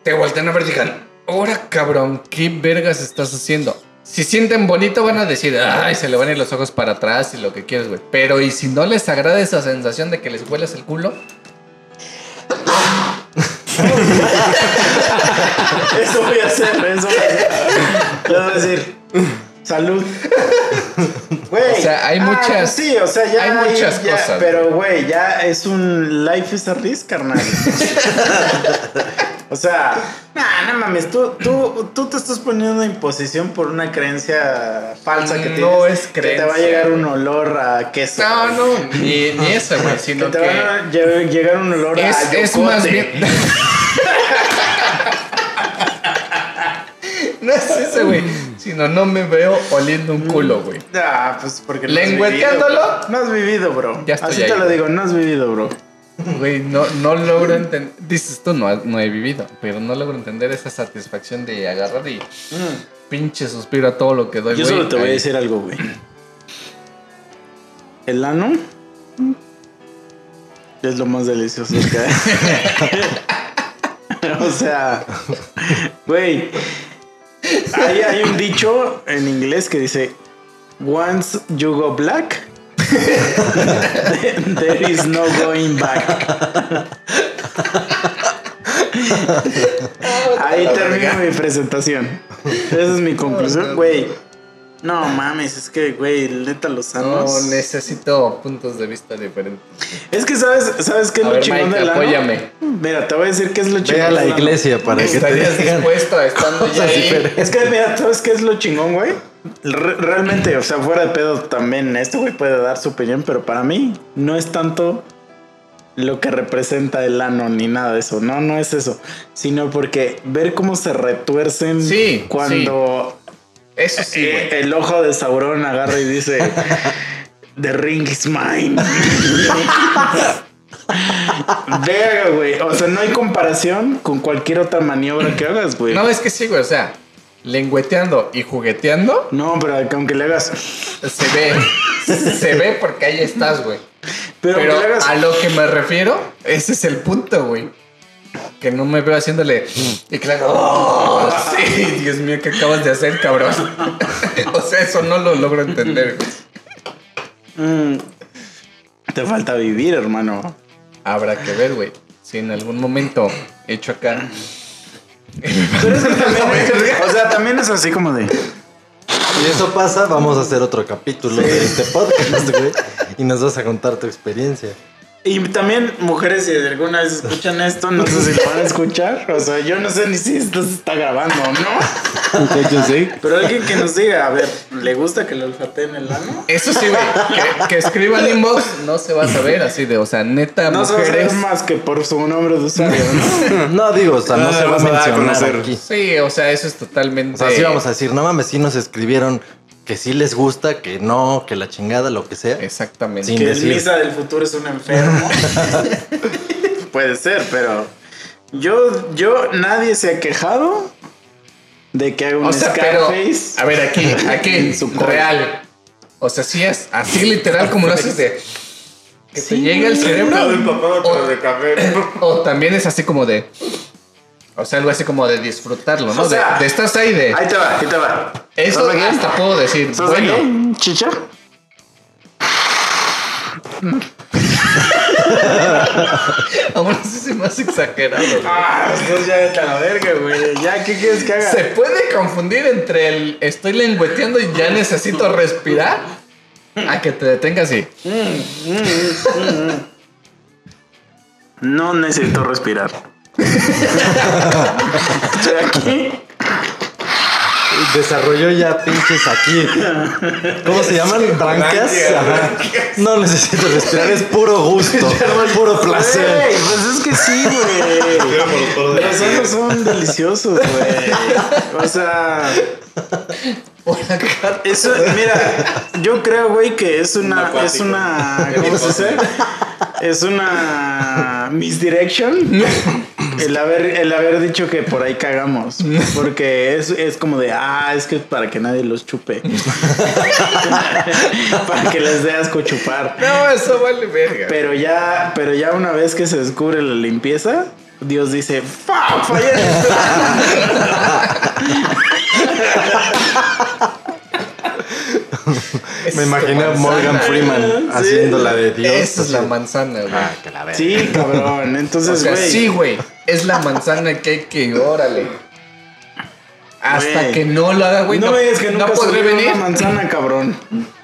Te voltean a ver y digan, ahora cabrón, ¿qué vergas estás haciendo? Si sienten bonito van a decir, ay, se le van a ir los ojos para atrás y lo que quieres, güey. Pero y si no les agrada esa sensación de que les huelas el culo, Eso voy a hacer, eso voy a hacer. Le voy a decir, salud. Güey. O sea, hay ah, muchas- Sí, o sea, ya hay muchas ya- cosas, Pero, güey, ya es un life is a risk, carnal. o sea, nah, no mames, tú, tú, tú te estás poniendo en posición por una creencia falsa que No tienes. es Que te va a creencia, llegar un olor a queso. no, no, ni, ni eso, güey, Que sino te que... va a lle- llegar un olor Es, a es más bien. No es eso, güey. Sino no me veo oliendo un culo, güey. Ah, pues porque ¿Lengüeteándolo? No has vivido, bro. Ya estoy Así ahí, te lo digo, no has vivido, bro. Güey, no, no logro entender. Dices tú, no, no he vivido, pero no logro entender esa satisfacción de agarrar y pinche suspiro a todo lo que doy. Yo güey. solo te voy a decir algo, güey. El ano es lo más delicioso que hay. o sea, güey. Hay, hay un dicho en inglés que dice: Once you go black, there is no going back. Ahí termina mi presentación. Esa es mi conclusión, güey. No mames, es que, güey, neta, los No, sanos. necesito puntos de vista diferentes. es que, ¿sabes, ¿sabes qué es A lo ver, chingón Mike, del ano? apóyame. Mira, te voy a decir qué es lo chingón Ve a la del ano. iglesia para que te ¿Estarías digan dispuesto a estando ya cosas ahí? diferentes. Es que, mira, ¿sabes qué es lo chingón, güey? Re- realmente, o sea, fuera de pedo también, este güey puede dar su opinión, pero para mí no es tanto lo que representa el ano ni nada de eso. No, no es eso. Sino porque ver cómo se retuercen Sí, cuando Eso sí, eh, el ojo de Sauron agarra y dice: The ring is mine. Verga, güey. O sea, no hay comparación con cualquier otra maniobra que hagas, güey. No, es que sí, güey. O sea, lengüeteando y jugueteando No, pero aunque le hagas. se ve. se ve porque ahí estás, güey. Pero, Pero a lo que me refiero, ese es el punto, güey. Que no me veo haciéndole. Y hago. "Oh, sí, Dios mío, ¿qué acabas de hacer, cabrón? o sea, eso no lo logro entender. Mm, te falta vivir, hermano. Habrá que ver, güey. Si en algún momento hecho acá. Pero es que también es- o sea, también es así como de. Si eso pasa, vamos a hacer otro capítulo de este podcast, güey. Y nos vas a contar tu experiencia. Y también, mujeres, si alguna vez escuchan esto, no sé si lo van a escuchar. O sea, yo no sé ni si esto se está grabando o no. De hecho, sí. Pero alguien que nos diga, a ver, ¿le gusta que le olfateen el ano? Eso sí, güey. Que, que escriban inbox no se va a saber así de, o sea, neta, No se va a mujeres. saber más que por su nombre de usuario, ¿no? No digo, o sea, no Ah, se va a mencionar conocer. aquí. Sí, o sea, eso es totalmente. O sea, sí vamos a decir, no mames, sí nos escribieron que sí les gusta, que no, que la chingada, lo que sea. Exactamente. Sin que el decir. Misa del futuro es un enfermo. Puede ser, pero yo, yo, nadie se ha quejado de que haga un O sea, pero. Scarface. A ver, aquí, aquí, En su real. O sea, sí es así literal como lo haces de. Que te Sí, llegue al cerebro. O, de café. o también es así como de. O sea, algo así como de disfrutarlo, ¿no? O sea, de, de estás ahí de. Ahí te va, ahí te va. Esto ¿Estás aquí? hasta puedo decir. ¿Estás Bueno, aquí, chicha? aún así se me hace exagerado. Ah, entonces ya vete a la verga, güey. Ya, ¿qué quieres que haga? Se puede confundir entre el estoy lengüeteando y ya necesito respirar a que te detengas y. No necesito respirar. Estoy aquí. Desarrolló ya pinches aquí. ¿Cómo se llaman? Brancas. Ajá. No necesito respirar, es puro gusto, puro placer. Güey, pues es que sí, güey. Los anos son deliciosos, güey. O sea, eso, mira, yo creo, güey, que es una, es una, ¿cómo se dice? Es una misdirection. El haber, el haber dicho que por ahí cagamos. Porque es, es como de, ah, es que es para que nadie los chupe. para que les dé asco chupar. No, eso vale verga. Pero ya, pero ya una vez que se descubre la limpieza, Dios dice, ¡Fuck! Fallé. Me es imaginé a Morgan. Freeman haciendo la de Dios. Esa es la así. manzana, güey. Ah, que la verga. Sí, cabrón. o Entonces, sea, güey. sí, güey. Es la manzana que hay que, órale. Hasta Güey. que no lo haga, güey. no, No, me digas que nunca no podré venir. una manzana, cabrón.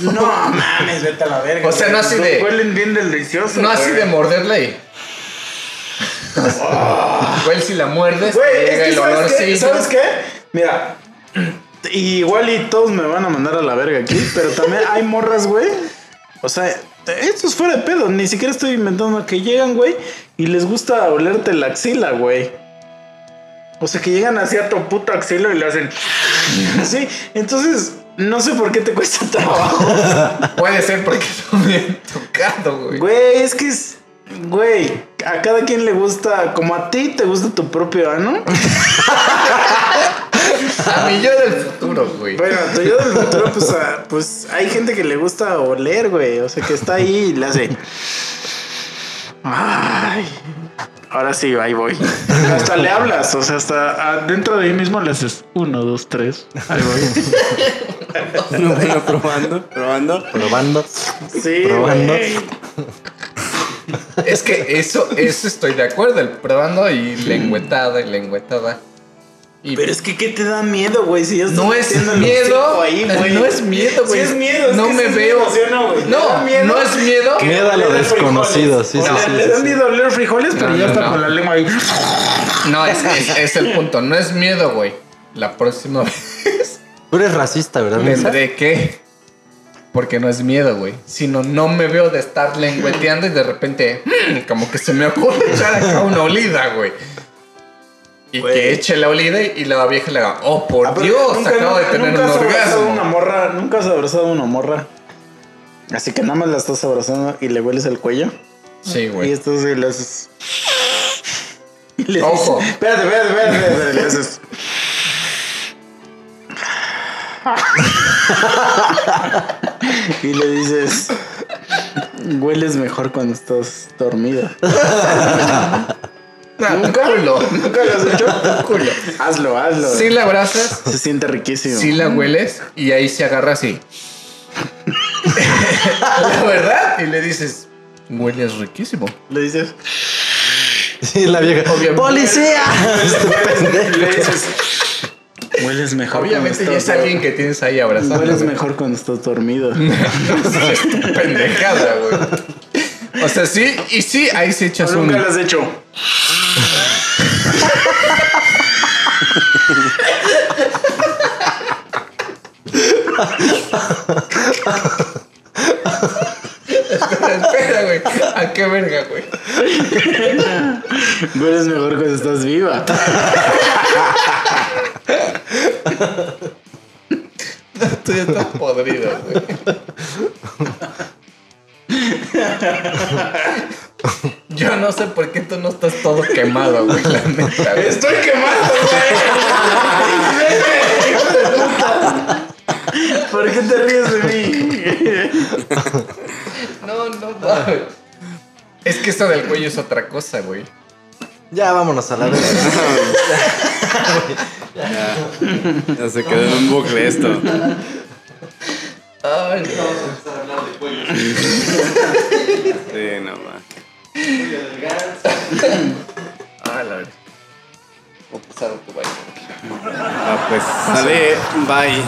No mames, vete a la verga. O sea, no güey. así de- Huelen bien deliciosos. No así güey. de morderla y. Igual si la muerdes, Güey, es que el ¿sabes qué? ¿Sabes qué? Mira, igual y todos me van a mandar a la verga aquí, pero también hay morras, güey. O sea, esto es fuera de pedo, ni siquiera estoy inventando que llegan, güey, y les gusta olerte la axila, güey. O sea, que llegan así a tu puto axila y le hacen así. Entonces, no sé por qué te cuesta trabajo. Puede ser porque no me han tocado, güey. Güey, es que es. Güey, a cada quien le gusta, como a ti te gusta tu propio ano. A mí yo del futuro, güey. Bueno, tú yo del futuro, pues, a- pues hay gente que le gusta oler, güey. O sea, que está ahí y le hace. Ay. Ahora sí, ahí voy. Hasta le hablas, o sea, hasta dentro de mí mismo le haces uno, dos, tres. Ahí voy. No, bueno, probando, probando. Probando. Sí, Probando. güey. Es que eso, eso estoy de acuerdo, el probando y lengüetada y lengüetada. Y Pero es que, ¿qué te da miedo, güey? Si no es miedo, hocico ahí, güey. no es miedo, güey. Sí es miedo, es no que me veo. miedo, ¿sí o no, no, miedo? no es miedo. Que Miedo a lo desconocido, frijoles. sí, sí, sí, Le sí, da sí. miedo oler frijoles, pero No, ya no, está no. con la lengua ahí. No, es, es, es el punto. No es miedo, güey. La próxima vez Tú eres racista, ¿verdad, tendré que. Porque no es miedo, güey. Sino no me veo de estar lengüeteando y de repente, mm, como que se me ocurre echar acá una olida, güey. Y que eche la olida y la vieja le haga, oh, por Ah, Dios, nunca- acabo de tener nunca un has abrazado orgasmo. Una morra, nunca has abrazado a una morra. Así que nada más la estás abrazando y le hueles el cuello. Sí, Y güey. esto sí le haces. Y le Ojo. dices- espérate, espérate, espérate, espérate, le haces. y le dices. Hueles mejor cuando estás dormida. ¿Nunca? Culo. ¿Nunca lo has hecho? Culo. Hazlo, hazlo. Sí la abrazas, Se siente riquísimo. sí la hueles y ahí se agarra así. la verdad. Y le dices, hueles riquísimo. Le dices. Sí, la vieja. Obviamente. ¡Policía! Le dices. Hueles mejor. Obviamente ya es alguien que tienes ahí abrazando. Hueles mejor cuando estás dormido. Es pendejada, güey. O sea, sí, y sí, ahí se echas un. Nunca lo has hecho. Espera, güey. ¿A qué verga, güey? Hueles mejor cuando estás viva. Tú ya estás podrido, güey. Yo no sé por qué tú no estás todo quemado, güey, la neta, güey. Estoy quemado, güey. ¿Por qué te ríes de mí? No, no, no. Es que eso del cuello es otra cosa, güey. Ya vámonos a la vez. Ya se quedó en un bucle esto. Ay, no. Sí, no más. Ah, la verdad. Voy a pasar a tu baile. Ah, pues sale, bye.